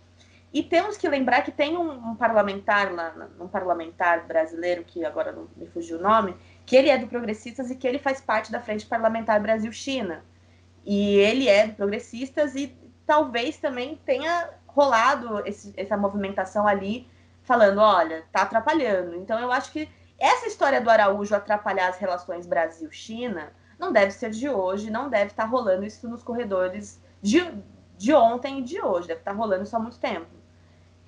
E temos que lembrar que tem um, um parlamentar lá, um parlamentar brasileiro, que agora não me fugiu o nome, que ele é do Progressistas e que ele faz parte da Frente Parlamentar Brasil-China. E ele é do Progressistas e talvez também tenha rolado esse, essa movimentação ali, falando, olha, tá atrapalhando. Então eu acho que essa história do Araújo atrapalhar as relações Brasil-China não deve ser de hoje, não deve estar tá rolando isso nos corredores de, de ontem e de hoje, deve estar tá rolando isso há muito tempo.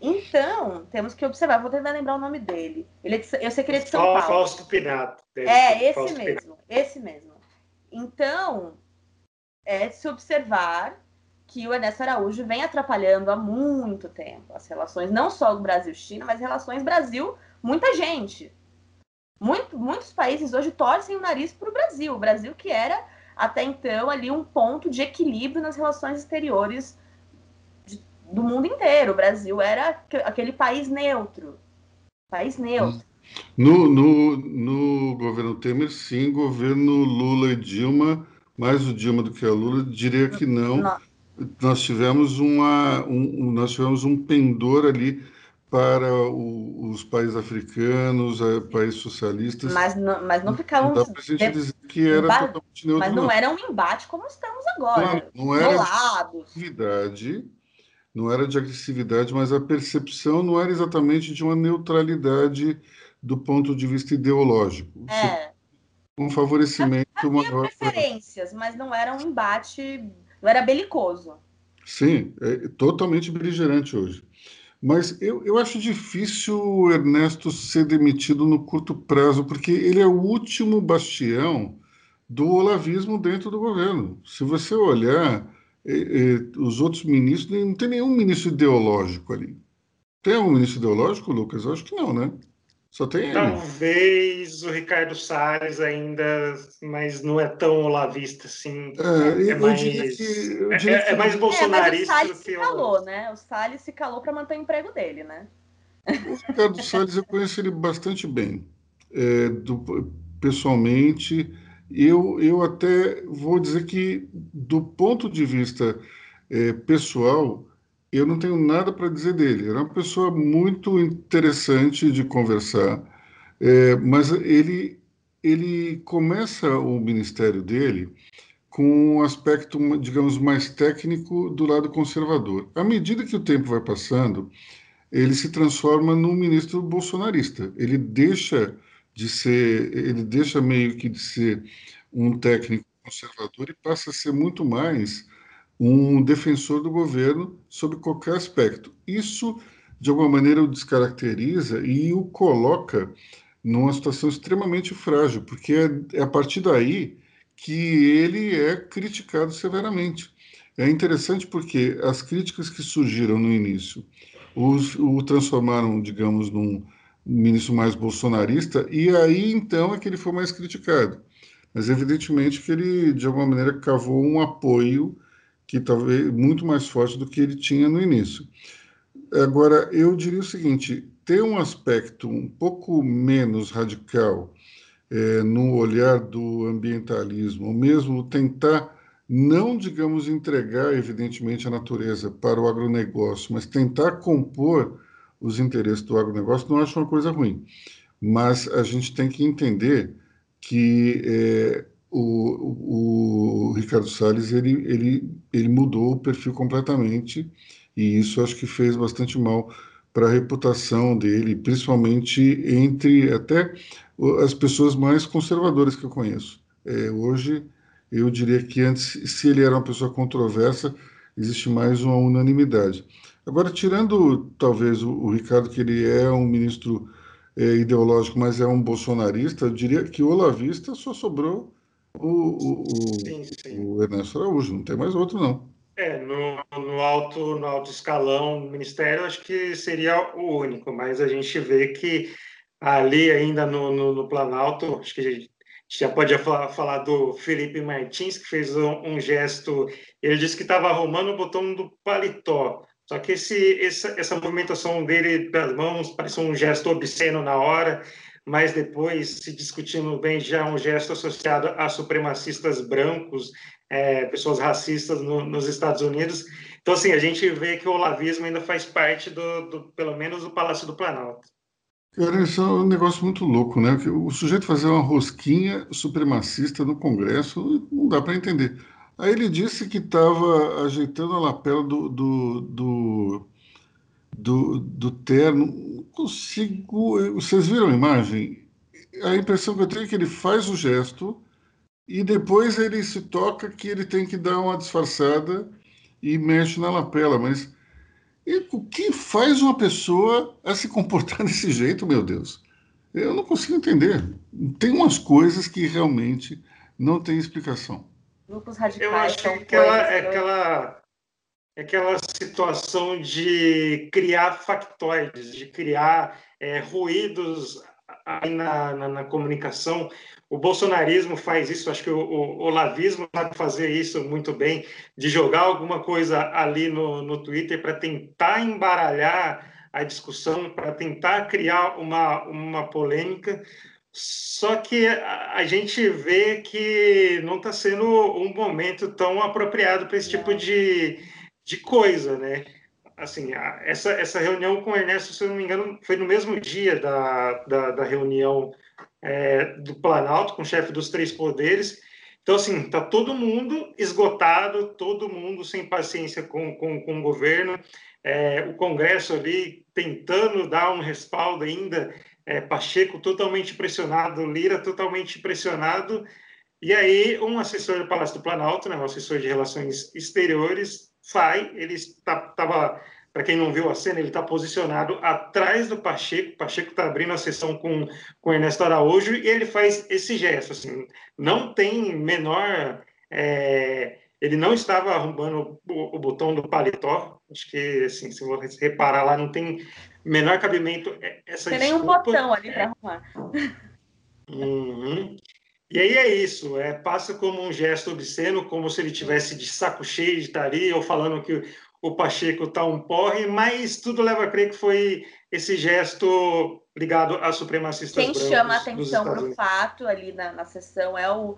Então, temos que observar, vou tentar lembrar o nome dele. Ele é de, eu sei que ele é de São Paulo. Fausto Pinato. É, esse Fausto mesmo, Pinato. esse mesmo. Então, é de se observar que o Ernesto Araújo vem atrapalhando há muito tempo as relações, não só do Brasil-China, mas relações Brasil-muita gente. Muito, muitos países hoje torcem o nariz para o Brasil. O Brasil que era até então ali um ponto de equilíbrio nas relações exteriores de, do mundo inteiro. O Brasil era aquele país neutro. País neutro. No, no, no governo Temer, sim, governo Lula e Dilma, mais o Dilma do que a Lula, diria que não. não. Nós tivemos uma, um, nós tivemos um pendor ali para o, os países africanos, eh, países socialistas. Mas não, mas não ficavam. Não dá para a gente dizer que era totalmente neutro. Mas não, não, era um embate como estamos agora. Não, não era agressividade, não era de agressividade, mas a percepção não era exatamente de uma neutralidade do ponto de vista ideológico. É. Um favorecimento havia maior. preferências, mas não era um embate, não era belicoso. Sim, é totalmente beligerante hoje. Mas eu, eu acho difícil o Ernesto ser demitido no curto prazo, porque ele é o último bastião do olavismo dentro do governo. Se você olhar, os outros ministros, não tem nenhum ministro ideológico ali. Tem um ministro ideológico, Lucas? Eu acho que não, né? Só tem Talvez o Ricardo Salles ainda, mas não é tão olavista assim. É, é mais, que, é, é, mais bolsonarista. É, mas o Salles se calou, né? O Salles se calou para manter o emprego dele, né? O Ricardo Salles, eu conheço ele bastante bem. É, do, pessoalmente, eu, eu até vou dizer que, do ponto de vista é, pessoal, eu não tenho nada para dizer dele. Era uma pessoa muito interessante de conversar, é, mas ele, ele começa o ministério dele com um aspecto, digamos, mais técnico do lado conservador. À medida que o tempo vai passando, ele se transforma num ministro bolsonarista. Ele deixa de ser, ele deixa meio que de ser um técnico conservador e passa a ser muito mais um defensor do governo sobre qualquer aspecto. Isso, de alguma maneira, o descaracteriza e o coloca numa situação extremamente frágil, porque é, é a partir daí que ele é criticado severamente. É interessante porque as críticas que surgiram no início os, o transformaram, digamos, num ministro mais bolsonarista, e aí então é que ele foi mais criticado. Mas evidentemente que ele, de alguma maneira, cavou um apoio que talvez muito mais forte do que ele tinha no início. Agora, eu diria o seguinte: ter um aspecto um pouco menos radical é, no olhar do ambientalismo, ou mesmo tentar não, digamos, entregar, evidentemente, a natureza para o agronegócio, mas tentar compor os interesses do agronegócio, não acho uma coisa ruim. Mas a gente tem que entender que é, o, o, Ricardo Salles ele, ele ele mudou o perfil completamente e isso acho que fez bastante mal para a reputação dele, principalmente entre até as pessoas mais conservadoras que eu conheço. É, hoje, eu diria que antes, se ele era uma pessoa controversa, existe mais uma unanimidade. Agora, tirando talvez o, o Ricardo, que ele é um ministro é, ideológico, mas é um bolsonarista, eu diria que o Olavista só sobrou o, o, sim, sim. o Ernesto Araújo, não tem mais outro, não. É, no, no, alto, no alto escalão do ministério, acho que seria o único, mas a gente vê que ali ainda no, no, no Planalto, acho que a gente já pode falar, falar do Felipe Martins, que fez um, um gesto, ele disse que estava arrumando o botão do paletó, só que esse, essa, essa movimentação dele pelas mãos pareceu um gesto obsceno na hora, mas depois, se discutindo bem, já um gesto associado a supremacistas brancos, é, pessoas racistas no, nos Estados Unidos. Então, assim, a gente vê que o olavismo ainda faz parte do, do pelo menos, do Palácio do Planalto. Cara, isso é um negócio muito louco, né? O sujeito fazer uma rosquinha supremacista no Congresso não dá para entender. Aí ele disse que estava ajeitando a lapela do, do, do, do, do terno. Não consigo. Vocês viram a imagem? A impressão que eu tenho é que ele faz o gesto e depois ele se toca que ele tem que dar uma disfarçada e mexe na lapela. Mas o que faz uma pessoa a se comportar desse jeito, meu Deus? Eu não consigo entender. Tem umas coisas que realmente não têm explicação grupos radicais. Eu acho que aquela, é aquela, aquela situação de criar factoides, de criar é, ruídos na, na, na, comunicação. O bolsonarismo faz isso, acho que o, o olavismo sabe fazer isso muito bem, de jogar alguma coisa ali no, no Twitter para tentar embaralhar a discussão, para tentar criar uma, uma polêmica. Só que a, gente vê que não está sendo um momento tão apropriado para esse tipo de, de coisa, né? Assim, essa, essa reunião com o Ernesto, se eu não me engano, foi no mesmo dia da, da, da reunião é, do Planalto com o chefe dos três poderes. Então, assim, está todo mundo esgotado, todo mundo sem paciência com, com, com o governo, é, o Congresso ali tentando dar um respaldo ainda é, Pacheco totalmente pressionado, Lira totalmente pressionado, e aí um assessor do Palácio do Planalto, né, um assessor de relações exteriores, sai, ele estava, para quem não viu a cena, ele está posicionado atrás do Pacheco, Pacheco está abrindo a sessão com, com Ernesto Araújo, e ele faz esse gesto, assim, não tem menor... É, ele não estava arrombando o, o, botão do paletó. Acho que, assim, se você reparar lá, não tem menor cabimento é, essa Tem nenhum botão ali para arrumar. Uhum. E aí é isso, é, passa como um gesto obsceno, como se ele tivesse de saco cheio de estar ali, ou falando que o Pacheco está um porre, mas tudo leva a crer que foi esse gesto ligado a supremacistas Quem chama a atenção para o fato ali na, na sessão é o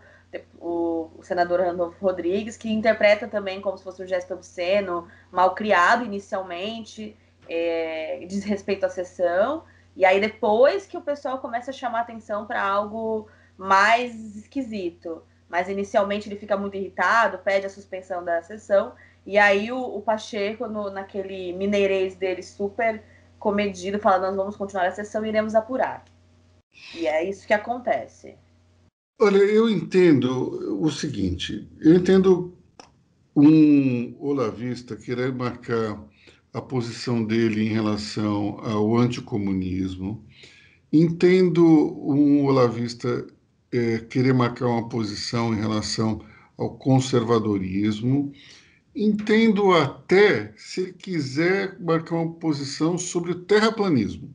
o, o senador Randolfo Rodrigues, que interpreta também como se fosse um gesto obsceno, mal criado inicialmente, é, diz respeito à sessão, e aí depois que o pessoal começa a chamar atenção para algo mais esquisito. Mas inicialmente ele fica muito irritado, pede a suspensão da sessão, e aí o, o Pacheco, no, naquele mineirês dele super comedido, fala: Nós vamos continuar a sessão e iremos apurar. E é isso que acontece. Olha, eu entendo o seguinte: eu entendo um olavista querer marcar a posição dele em relação ao anticomunismo, entendo um olavista é, querer marcar uma posição em relação ao conservadorismo, entendo até se ele quiser marcar uma posição sobre o terraplanismo.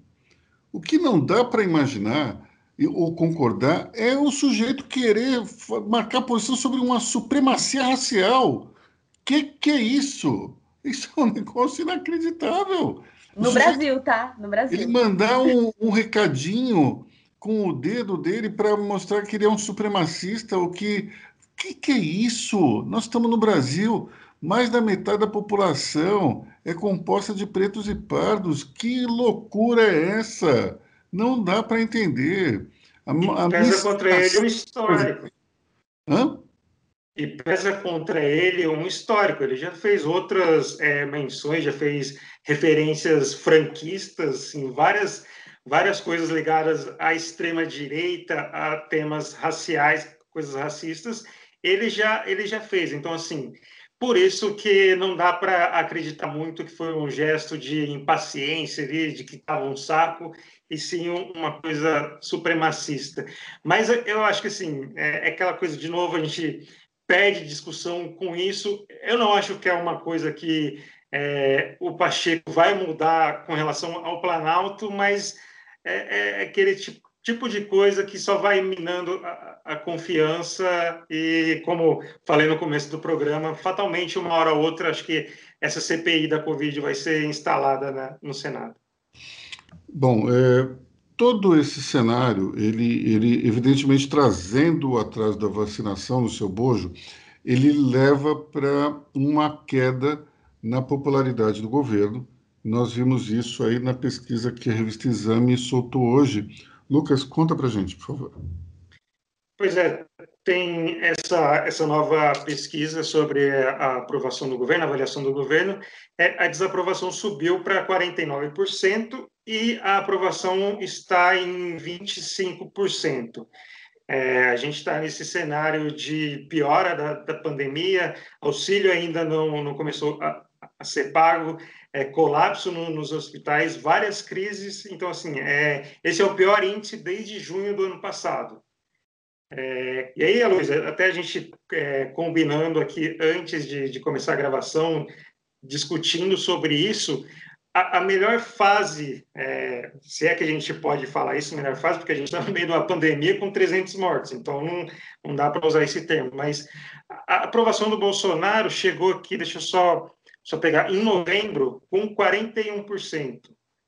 O que não dá para imaginar ou concordar é o sujeito querer marcar posição sobre uma supremacia racial. Que que é isso? Isso é um negócio inacreditável. No Brasil, tá? No Brasil. Ele mandar um, um recadinho com o dedo dele para mostrar que ele é um supremacista, o que que que é isso? Nós estamos no Brasil, mais da metade da população é composta de pretos e pardos. Que loucura é essa? Não dá para entender. A, a pesa contra ele um histórico. Hã? e pesa contra ele um histórico. Ele já fez outras é, menções, já fez referências franquistas em várias, várias coisas ligadas à extrema direita, a temas raciais, coisas racistas. Ele já ele já fez. Então assim, por isso que não dá para acreditar muito que foi um gesto de impaciência, de que estava um saco, e sim uma coisa supremacista. Mas eu acho que assim, é, é aquela coisa de novo a gente perde discussão com isso. Eu não acho que é uma coisa que é, o Pacheco vai mudar com relação ao Planalto, mas é, é aquele tipo, tipo, de coisa que só vai minando a, a, confiança e, como falei no começo do programa, fatalmente, uma hora ou outra, acho que essa CPI da Covid vai ser instalada né, no Senado. Bom, é, todo esse cenário, ele, ele evidentemente trazendo atrás da vacinação no seu bojo, ele leva para uma queda na popularidade do governo. Nós vimos isso aí na pesquisa que a revista Exame soltou hoje. Lucas, conta para gente, por favor. Pois é, tem essa, essa nova pesquisa sobre a aprovação do governo, a avaliação do governo. É, a desaprovação subiu para 49% e a aprovação está em 25%. É, a gente está nesse cenário de piora da, da, pandemia, auxílio ainda não, não começou a, a ser pago, é, colapso no, nos hospitais, várias crises. Então, assim, é, esse é o pior índice desde junho do ano passado. É, e aí, Luísa, até a gente é, combinando aqui antes de, de começar a gravação, discutindo sobre isso, a, a melhor fase, é, se é que a gente pode falar isso, melhor fase, porque a gente está no meio de uma pandemia com 300 mortes, então não, não dá para usar esse termo, mas a aprovação do Bolsonaro chegou aqui, deixa eu só, só pegar, em novembro, com 41%.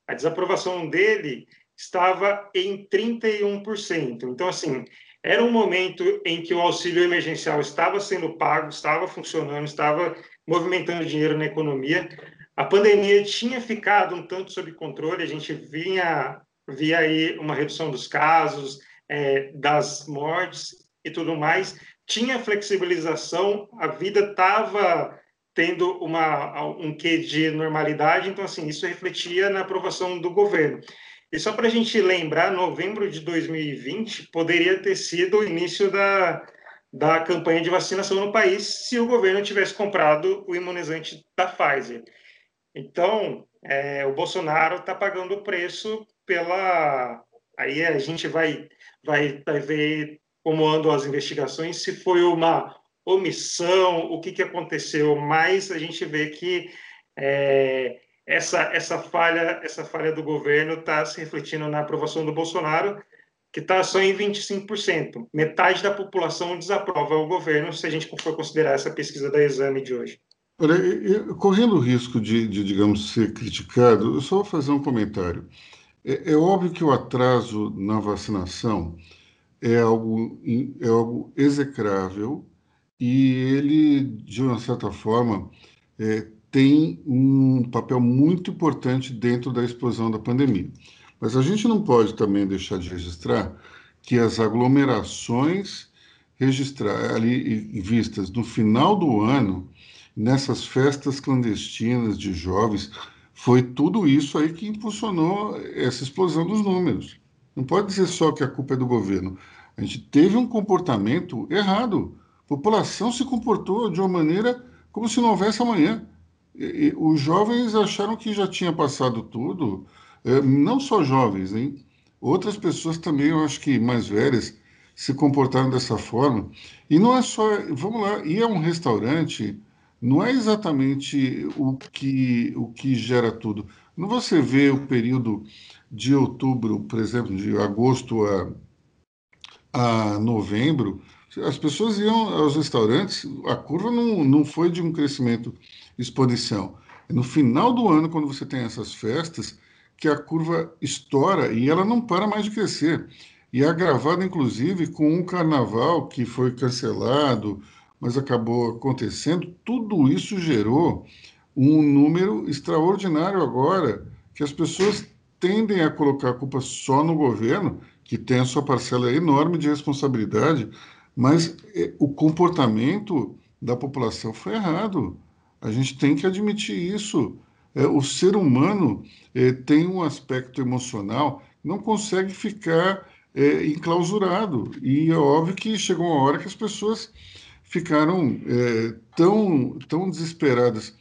A desaprovação dele estava em 31%. Então, assim, era um momento em que o auxílio emergencial estava sendo pago, estava funcionando, estava movimentando dinheiro na economia, a pandemia tinha ficado um tanto sob controle, a gente vinha via aí uma redução dos casos, é, das mortes e tudo mais, tinha flexibilização, a vida estava tendo uma, um quê de normalidade, então, assim, isso refletia na aprovação do governo. E só para a gente lembrar, novembro de 2020 poderia ter sido o início da, da campanha de vacinação no país se o governo tivesse comprado o imunizante da Pfizer. Então, é, o Bolsonaro está pagando o preço pela. Aí a gente vai, vai, vai ver como andam as investigações, se foi uma omissão, o que, que aconteceu, mas a gente vê que é, essa, essa, falha, essa falha do governo está se refletindo na aprovação do Bolsonaro, que está só em 25%. Metade da população desaprova o governo, se a gente for considerar essa pesquisa da exame de hoje. Olha, correndo o risco de, de, digamos, ser criticado, eu só vou fazer um comentário. É, é, óbvio que o atraso na vacinação é algo, é algo execrável e ele, de uma certa forma, é, tem um papel muito importante dentro da explosão da pandemia. Mas a gente não pode também deixar de registrar que as aglomerações registrar ali vistas no final do ano nessas festas clandestinas de jovens, foi tudo isso aí que impulsionou essa explosão dos números. Não pode dizer só que a culpa é do governo. A gente teve um comportamento errado. População se comportou de uma maneira como se não houvesse amanhã. E, e, os jovens acharam que já tinha passado tudo, é, não só jovens, hein? Outras pessoas também, eu acho que mais velhas, se comportaram dessa forma. E não é só, vamos lá, ir a um restaurante não é exatamente o que, o que gera tudo. Quando você vê o período de outubro, por exemplo, de agosto a, a novembro, as pessoas iam aos restaurantes, a curva não, não foi de um crescimento exponencial. É no final do ano, quando você tem essas festas, que a curva estoura e ela não para mais de crescer. E é agravada, inclusive, com um carnaval que foi cancelado, mas acabou acontecendo, tudo isso gerou um número extraordinário agora, que as pessoas tendem a colocar a culpa só no governo, que tem a sua parcela enorme de responsabilidade, Mas é, o comportamento da população foi errado. A gente tem que admitir isso. É, o ser humano é, tem um aspecto emocional, não consegue ficar é, enclausurado. E é óbvio que chegou uma hora que as pessoas ficaram é, tão, tão desesperadas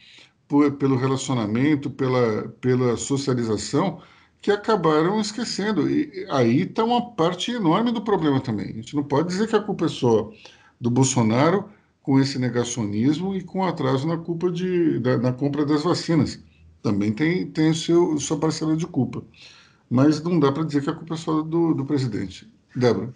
por, pelo relacionamento, pela, pela socialização, que acabaram esquecendo. E aí está uma parte enorme do problema também. A gente não pode dizer que a culpa é só do Bolsonaro com esse negacionismo e com atraso na culpa de, da, na compra das vacinas. Também tem, tem seu, sua parcela de culpa. Mas não dá para dizer que a culpa é só do, do presidente. Débora.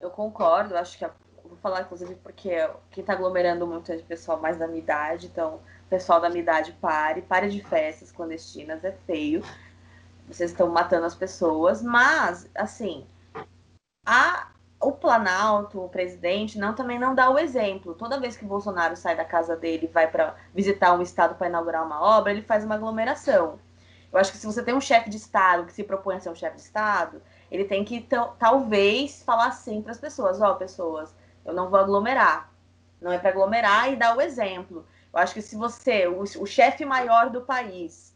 Eu concordo, acho que a, vou falar inclusive porque quem está aglomerando muito é o pessoal mais da minha idade, então pessoal da minha idade pare, pare de festas clandestinas, é feio. Vocês estão matando as pessoas, mas assim, a o Planalto, o presidente, não também não dá o exemplo. Toda vez que Bolsonaro sai da casa dele vai para visitar um estado para inaugurar uma obra, ele faz uma aglomeração. Eu acho que se você tem um chefe de Estado que se propõe a ser um chefe de Estado, ele tem que talvez falar assim para as pessoas: ó, oh, pessoas, eu não vou aglomerar. Não é para aglomerar e dar o exemplo. Eu acho que se você, o, o chefe maior do país,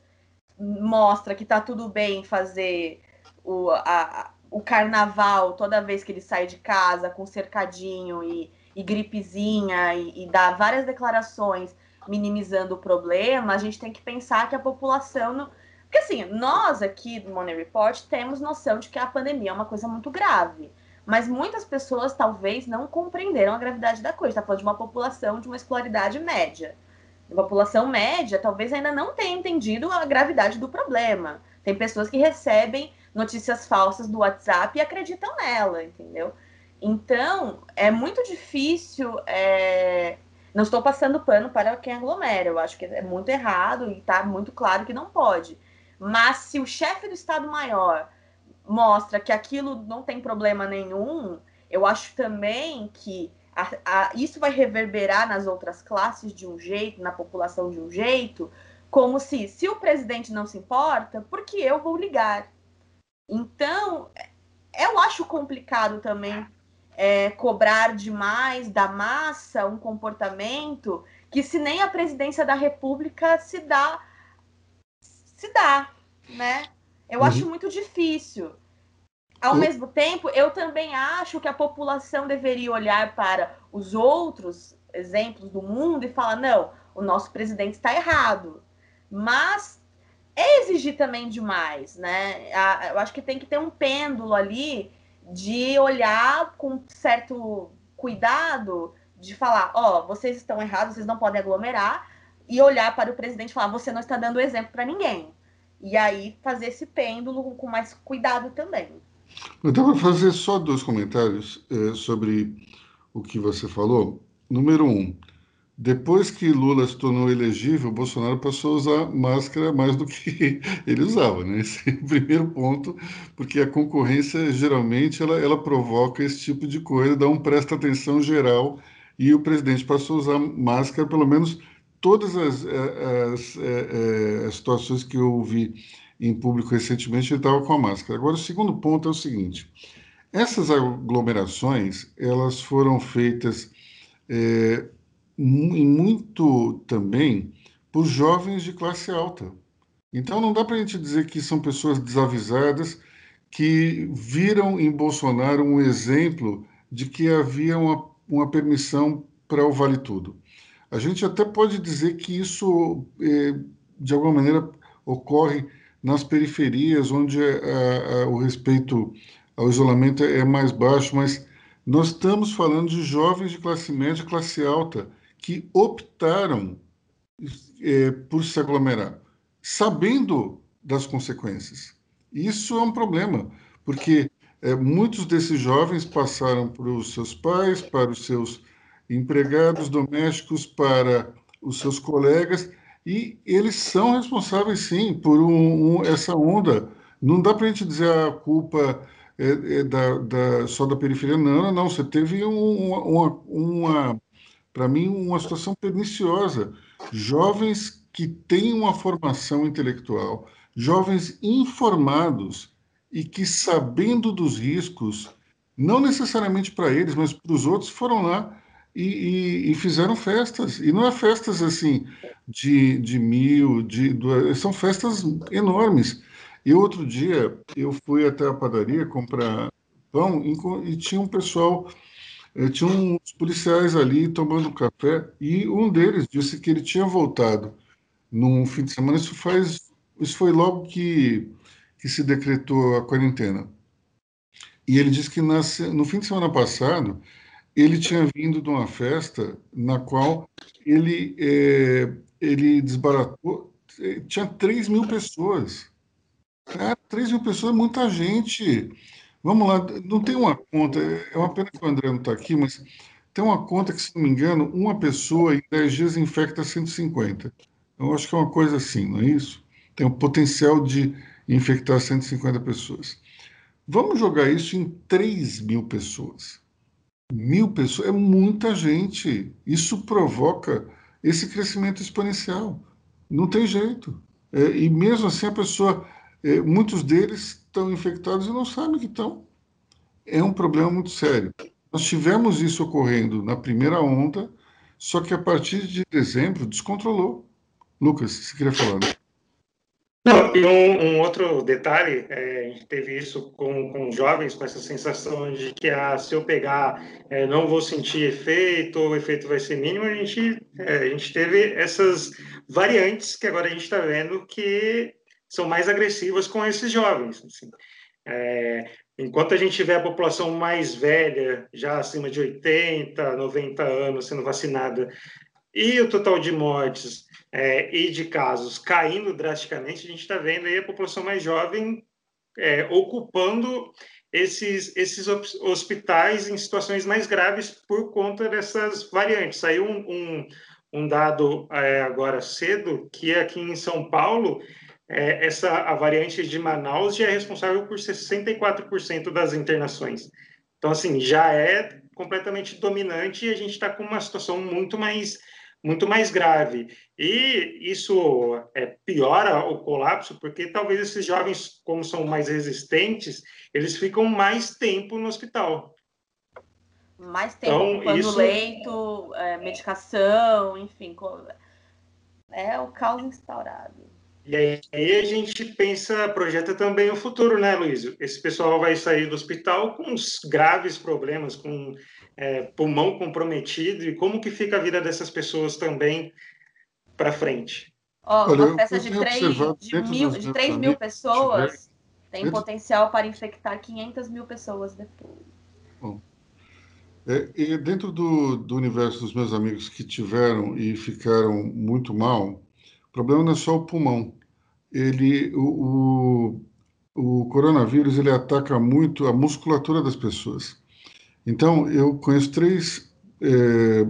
mostra que tá tudo bem fazer o, a, o carnaval toda vez que ele sai de casa com cercadinho e, e gripezinha e, e dá várias declarações minimizando o problema, a gente tem que pensar que a população não porque assim, nós aqui do Money Report temos noção de que a pandemia é uma coisa muito grave. Mas muitas pessoas talvez não compreenderam a gravidade da coisa. Está falando de uma população de uma escolaridade média. A população média talvez ainda não tenha entendido a gravidade do problema. Tem pessoas que recebem notícias falsas do WhatsApp e acreditam nela, entendeu? Então, é muito difícil é, não estou passando pano para quem aglomera. Eu acho que é muito errado e está muito claro que não pode. Mas se o chefe do Estado-Maior mostra que aquilo não tem problema nenhum, eu acho também que a, a, isso vai reverberar nas outras classes de um jeito, na população de um jeito, como se, se o presidente não se importa, por que eu vou ligar? Então, eu acho complicado também é, cobrar demais da massa um comportamento que se nem a presidência da República se dá se dá, né? Eu uhum. acho muito difícil. Ao uhum. mesmo tempo, eu também acho que a população deveria olhar para os outros exemplos do mundo e falar: não, o nosso presidente está errado. Mas é exigir também demais, né? Eu acho que tem que ter um pêndulo ali de olhar com certo cuidado, de falar: ó, oh, vocês estão errados, vocês não podem aglomerar, e olhar para o presidente e falar: você não está dando exemplo para ninguém. E aí fazer esse pêndulo com mais cuidado também. Então, vou fazer só dois comentários é, sobre o que você falou. Número um, depois que Lula se tornou elegível, Bolsonaro passou a usar máscara mais do que ele usava, né? Esse é o primeiro ponto, porque a concorrência geralmente ela, ela provoca esse tipo de coisa, dá um presta atenção geral e o presidente passou a usar máscara pelo menos todas as, eh, as, as, eh, eh, as situações que eu vi em público recentemente, ele estava com a máscara. Agora, o segundo ponto é o seguinte: essas aglomerações elas foram feitas é, muito também por jovens de classe alta. Então, não dá para a gente dizer que são pessoas desavisadas que viram em Bolsonaro um exemplo de que havia uma, uma permissão para o vale tudo. A gente até pode dizer que isso, é, de alguma maneira, ocorre nas periferias, onde a, a, o respeito ao isolamento é mais baixo, mas nós estamos falando de jovens de classe média e classe alta que optaram é, por se aglomerar, sabendo das consequências. Isso é um problema, porque muitos desses jovens passaram para os seus pais, para os seus empregados domésticos para os seus colegas e eles são responsáveis sim por um, um, essa onda. Não dá para a gente dizer a culpa é, é da, da, só da periferia, não, não. Você teve um, uma, uma para mim, uma situação perniciosa. Jovens que têm uma formação intelectual, jovens informados e que, sabendo dos riscos, não necessariamente para eles, mas para os outros, foram lá e, e, e, fizeram festas. E não é festas assim de, de mil, de, são festas enormes. E outro dia eu fui até a padaria comprar pão e, e tinha um pessoal, eh, tinha uns policiais ali tomando café e um deles disse que ele tinha voltado num fim de semana. Isso faz, isso foi logo que, que se decretou a quarentena. E ele disse que no fim de semana passado ele tinha vindo de uma festa na qual ele, é, ele desbaratou, é, tinha 3 mil pessoas. Cara, 3 mil pessoas é muita gente. Vamos lá, não tem uma conta, é uma pena que o André não está aqui, mas tem uma conta que, se não me engano, uma pessoa em 10 dias infecta 150. Eu acho que é uma coisa assim, não é isso? Tem o potencial de infectar 150 pessoas. Vamos jogar isso em 3 mil pessoas. Mil pessoas é muita gente. Isso provoca esse crescimento exponencial. Não tem jeito. É, e mesmo assim, a pessoa, é, muitos deles estão infectados e não sabem que estão. É um problema muito sério. Nós tivemos isso ocorrendo na primeira onda, só que a partir de dezembro descontrolou. Lucas, você queria falar? Né? Não, e um, um, outro detalhe, é, a gente teve isso com, com jovens, com essa sensação de que ah, se eu pegar, é, não vou sentir efeito, o efeito vai ser mínimo, a gente, é, a gente teve essas variantes que agora a gente está vendo que são mais agressivas com esses jovens. Assim. É, enquanto a gente vê a população mais velha, já acima de 80, 90 anos, sendo vacinada, e o total de mortes é, e de casos caindo drasticamente, a gente está vendo aí a população mais jovem é, ocupando esses, esses hospitais em situações mais graves por conta dessas variantes. Saiu um, um, um dado é, agora cedo que aqui em São Paulo é, essa a variante de Manaus já é responsável por 64% das internações. Então, assim, já é completamente dominante e a gente está com uma situação muito mais muito mais grave. E isso é, piora o colapso, porque talvez esses jovens, como são mais resistentes, eles ficam mais tempo no hospital. Mais tempo então, ocupando isso... leito, é, medicação, enfim. É o caos instaurado. E aí, aí, a gente pensa, projeta também o futuro, né, Luiz? Esse pessoal vai sair do hospital com graves problemas, com é, pulmão comprometido, e como que fica a vida dessas pessoas também para frente? Ó, Olha, uma festa de 3, de, mil, de 3 mil pessoas tem dentro... potencial para infectar 500 mil pessoas depois. Bom, é, e dentro do, do universo dos meus amigos que tiveram e ficaram muito mal, o problema não é só o pulmão. Ele, o, o, o coronavírus ele ataca muito a musculatura das pessoas. Então, eu conheço três é,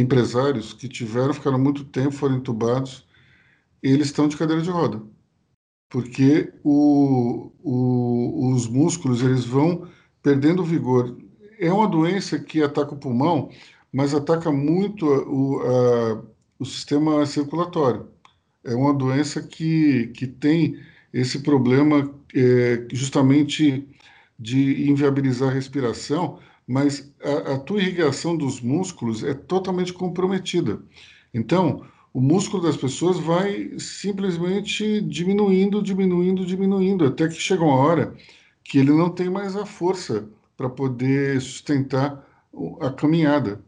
empresários que tiveram, ficaram muito tempo, foram entubados, eles estão de cadeira de roda, porque o, o, os músculos eles vão perdendo vigor. É uma doença que ataca o pulmão, mas ataca muito o, a, o sistema circulatório. É uma doença que, que tem esse problema é, justamente de inviabilizar a respiração, mas a, a tua irrigação dos músculos é totalmente comprometida. Então, o músculo das pessoas vai simplesmente diminuindo, diminuindo, diminuindo, até que chega uma hora que ele não tem mais a força para poder sustentar a caminhada.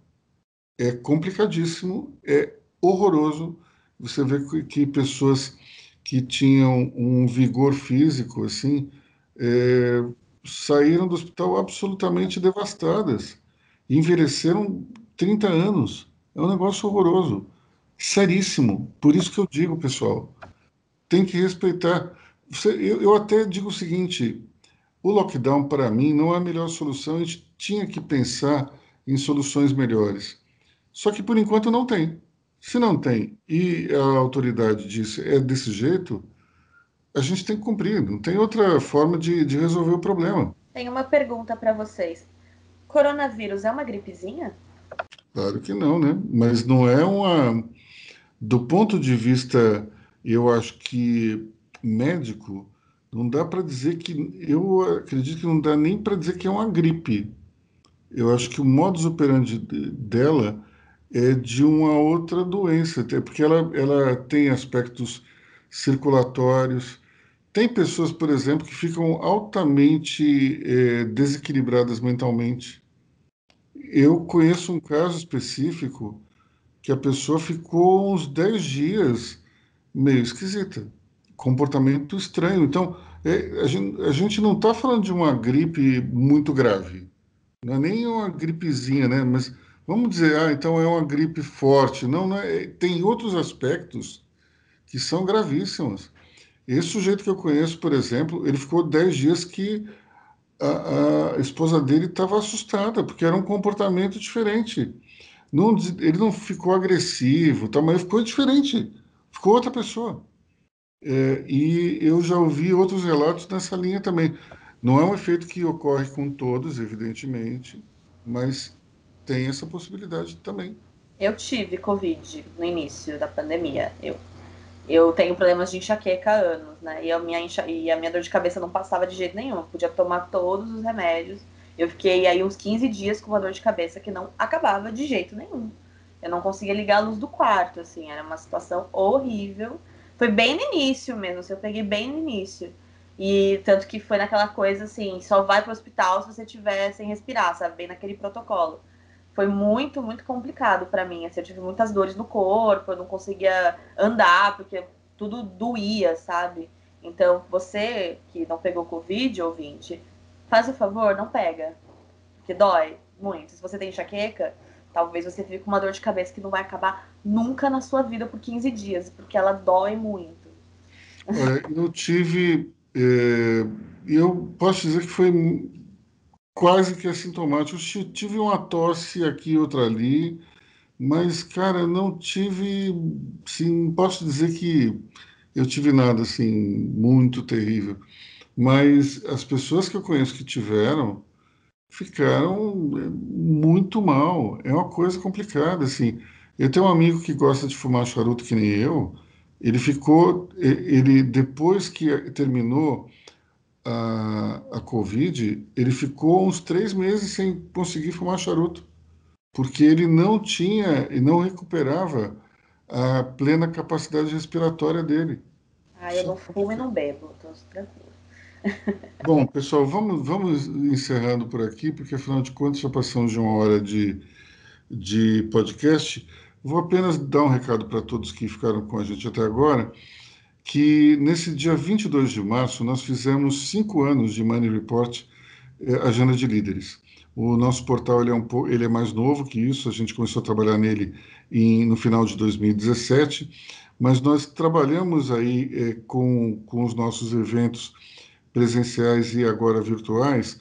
É complicadíssimo, é horroroso. Você vê que pessoas que tinham um vigor físico assim é, saíram do hospital absolutamente devastadas. Envelheceram 30 anos. É um negócio horroroso. Seríssimo. Por isso que eu digo, pessoal, tem que respeitar. Eu, até digo o seguinte: o lockdown, para mim, não é a melhor solução. A gente tinha que pensar em soluções melhores. Só que, por enquanto, não tem. Se não tem e a autoridade disse é desse jeito, a gente tem que cumprir, não tem outra forma de, de resolver o problema. Tenho uma pergunta para vocês. Coronavírus é uma gripezinha? Claro que não, né? Mas não é uma. Do ponto de vista, eu acho que médico, não dá para dizer que. Eu acredito que não dá nem para dizer que é uma gripe. eu acho que o modus operandi dela é de uma outra doença, porque ela, ela tem aspectos circulatórios. Tem pessoas, por exemplo, que ficam altamente é, desequilibradas mentalmente. Eu conheço um caso específico que a pessoa ficou uns 10 dias meio esquisita, comportamento estranho. Então, é, a, gente, a gente não está falando de uma gripe muito grave, não é nem uma gripezinha, né? Mas vamos dizer, ah, então é uma gripe forte. Não, não é, tem outros aspectos que são gravíssimos. Esse sujeito que eu conheço, por exemplo, ele ficou 10 dias que a, a esposa dele estava assustada, porque era um comportamento diferente. Não, ele não ficou agressivo, tá, mas ficou diferente, ficou outra pessoa. É, e eu já ouvi outros relatos nessa linha também. Não é um efeito que ocorre com todos, evidentemente, mas tem essa possibilidade também. Eu tive Covid no início da pandemia. Eu, eu tenho problemas de enxaqueca há anos, né? E a, minha e a minha dor de cabeça não passava de jeito nenhum. Eu podia tomar todos os remédios. Eu fiquei aí uns 15 dias com uma dor de cabeça que não acabava de jeito nenhum. Eu não conseguia ligar a luz do quarto, assim, era uma situação horrível. Foi bem no início mesmo, assim, eu peguei bem no início. E tanto que foi naquela coisa assim, só vai pro hospital se você tiver sem respirar, sabe? Bem naquele protocolo. Foi muito, muito complicado para mim. Assim, eu tive muitas dores no corpo, eu não conseguia andar, porque tudo doía, sabe? Então, você que não pegou Covid, ouvinte, faz o favor, não pega. Porque dói muito. Se você tem enxaqueca, Talvez você fique com uma dor de cabeça que não vai acabar nunca na sua vida por 15 dias, porque ela dói muito. Olha, eu tive. É, eu posso dizer que foi quase que assintomático. Eu tive uma tosse aqui, outra ali, mas, cara, não tive. Sim, posso dizer que eu tive nada assim muito terrível. Mas as pessoas que eu conheço que tiveram ficaram é, muito mal. É uma coisa complicada, assim. Eu tenho um amigo que gosta de fumar charuto que nem eu. Ele ficou, ele depois que terminou a, a Covid, ele ficou uns três meses sem conseguir fumar charuto, porque ele não tinha e não recuperava a plena capacidade respiratória dele. Ah, eu não fumo e não bebo, estou tranquilo. Bom, pessoal, vamos, vamos encerrando por aqui, porque afinal de contas já passamos de uma hora de, de podcast. Vou apenas dar um recado para todos que ficaram com a gente até agora, que nesse dia 22 de março nós fizemos cinco anos de Money Report eh, Agenda de Líderes. O nosso portal ele é, um, ele é mais novo que isso, a gente começou a trabalhar nele em, no final de 2017, mas nós trabalhamos aí eh, com, com os nossos eventos presenciais e agora virtuais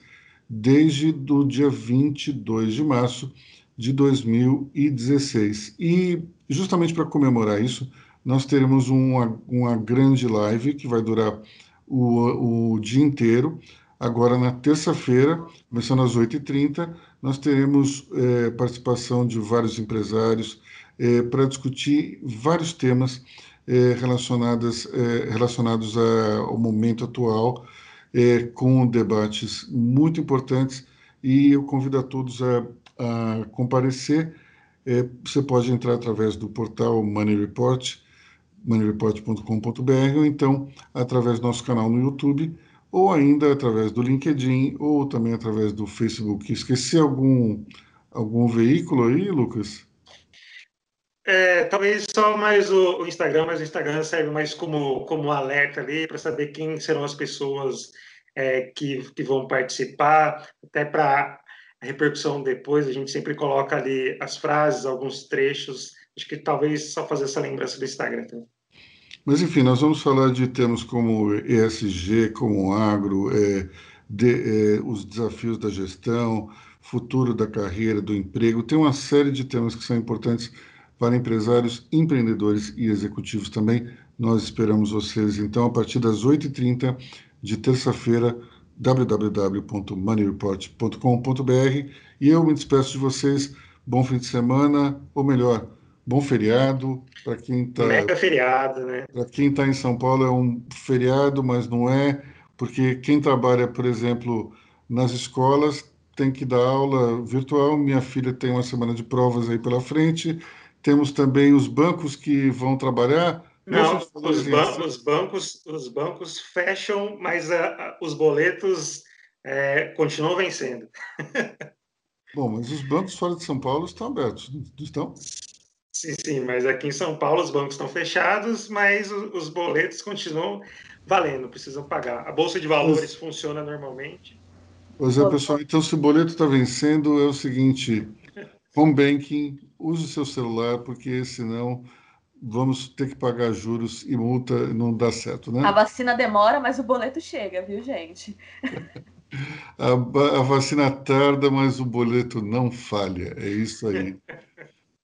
desde o dia 22 de março de 2016. E justamente para comemorar isso, nós teremos uma, uma grande live que vai durar o, o dia inteiro. Agora, na terça-feira, começando às 8h30, nós teremos é, participação de vários empresários é, para discutir vários temas é, é, relacionados ao momento atual é, com debates muito importantes e eu convido a todos a, a comparecer. É, você pode entrar através do portal Money Report, moneyreport.com.br, ou então através do nosso canal no YouTube, ou ainda através do LinkedIn, ou também através do Facebook. Esqueci algum, algum veículo aí, Lucas? É, talvez só mais o, o, Instagram, mas o Instagram serve mais como, como alerta ali para saber quem serão as pessoas é, que, que vão participar, até para a repercussão depois, a gente sempre coloca ali as frases, alguns trechos. Acho que talvez só fazer essa lembrança do Instagram. Mas, enfim, nós vamos falar de temas como ESG, como agro, é, de, é, os desafios da gestão, futuro da carreira, do emprego. Tem uma série de temas que são importantes para empresários, empreendedores e executivos também. Nós esperamos vocês, então, a partir das 8h30 de terça-feira, www.moneyreport.com.br. E eu me despeço de vocês. Bom fim de semana, ou melhor, bom feriado para quem está. Mega feriado, né? Para quem está em São Paulo é um feriado, mas não é, porque quem trabalha, por exemplo, nas escolas tem que dar aula virtual. Minha filha tem uma semana de provas aí pela frente. Temos também os bancos que vão trabalhar. Não, os, ban os, bancos, os bancos fecham, mas uh, os boletos é, continuam vencendo. Bom, mas os bancos fora de São Paulo estão abertos, não estão? Sim, sim, mas aqui em São Paulo os bancos estão fechados, mas os, os boletos continuam valendo, precisam pagar. A Bolsa de Valores mas... funciona normalmente. Pois é, pessoal, então se o boleto está vencendo, é o seguinte, home banking, use o seu celular, porque senão vamos ter que pagar juros e multa, não dá certo, né? A vacina demora, mas o boleto chega, viu, gente? a, a vacina tarda, mas o boleto não falha, é isso aí.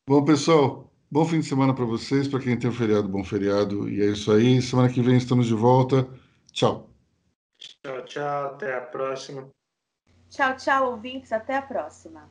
Bom, pessoal, bom fim de semana para vocês, para quem tem feriado, bom feriado, e é isso aí. Semana que vem estamos de volta. Tchau. Tchau, tchau, até a próxima. Tchau, tchau, ouvintes. Até a próxima.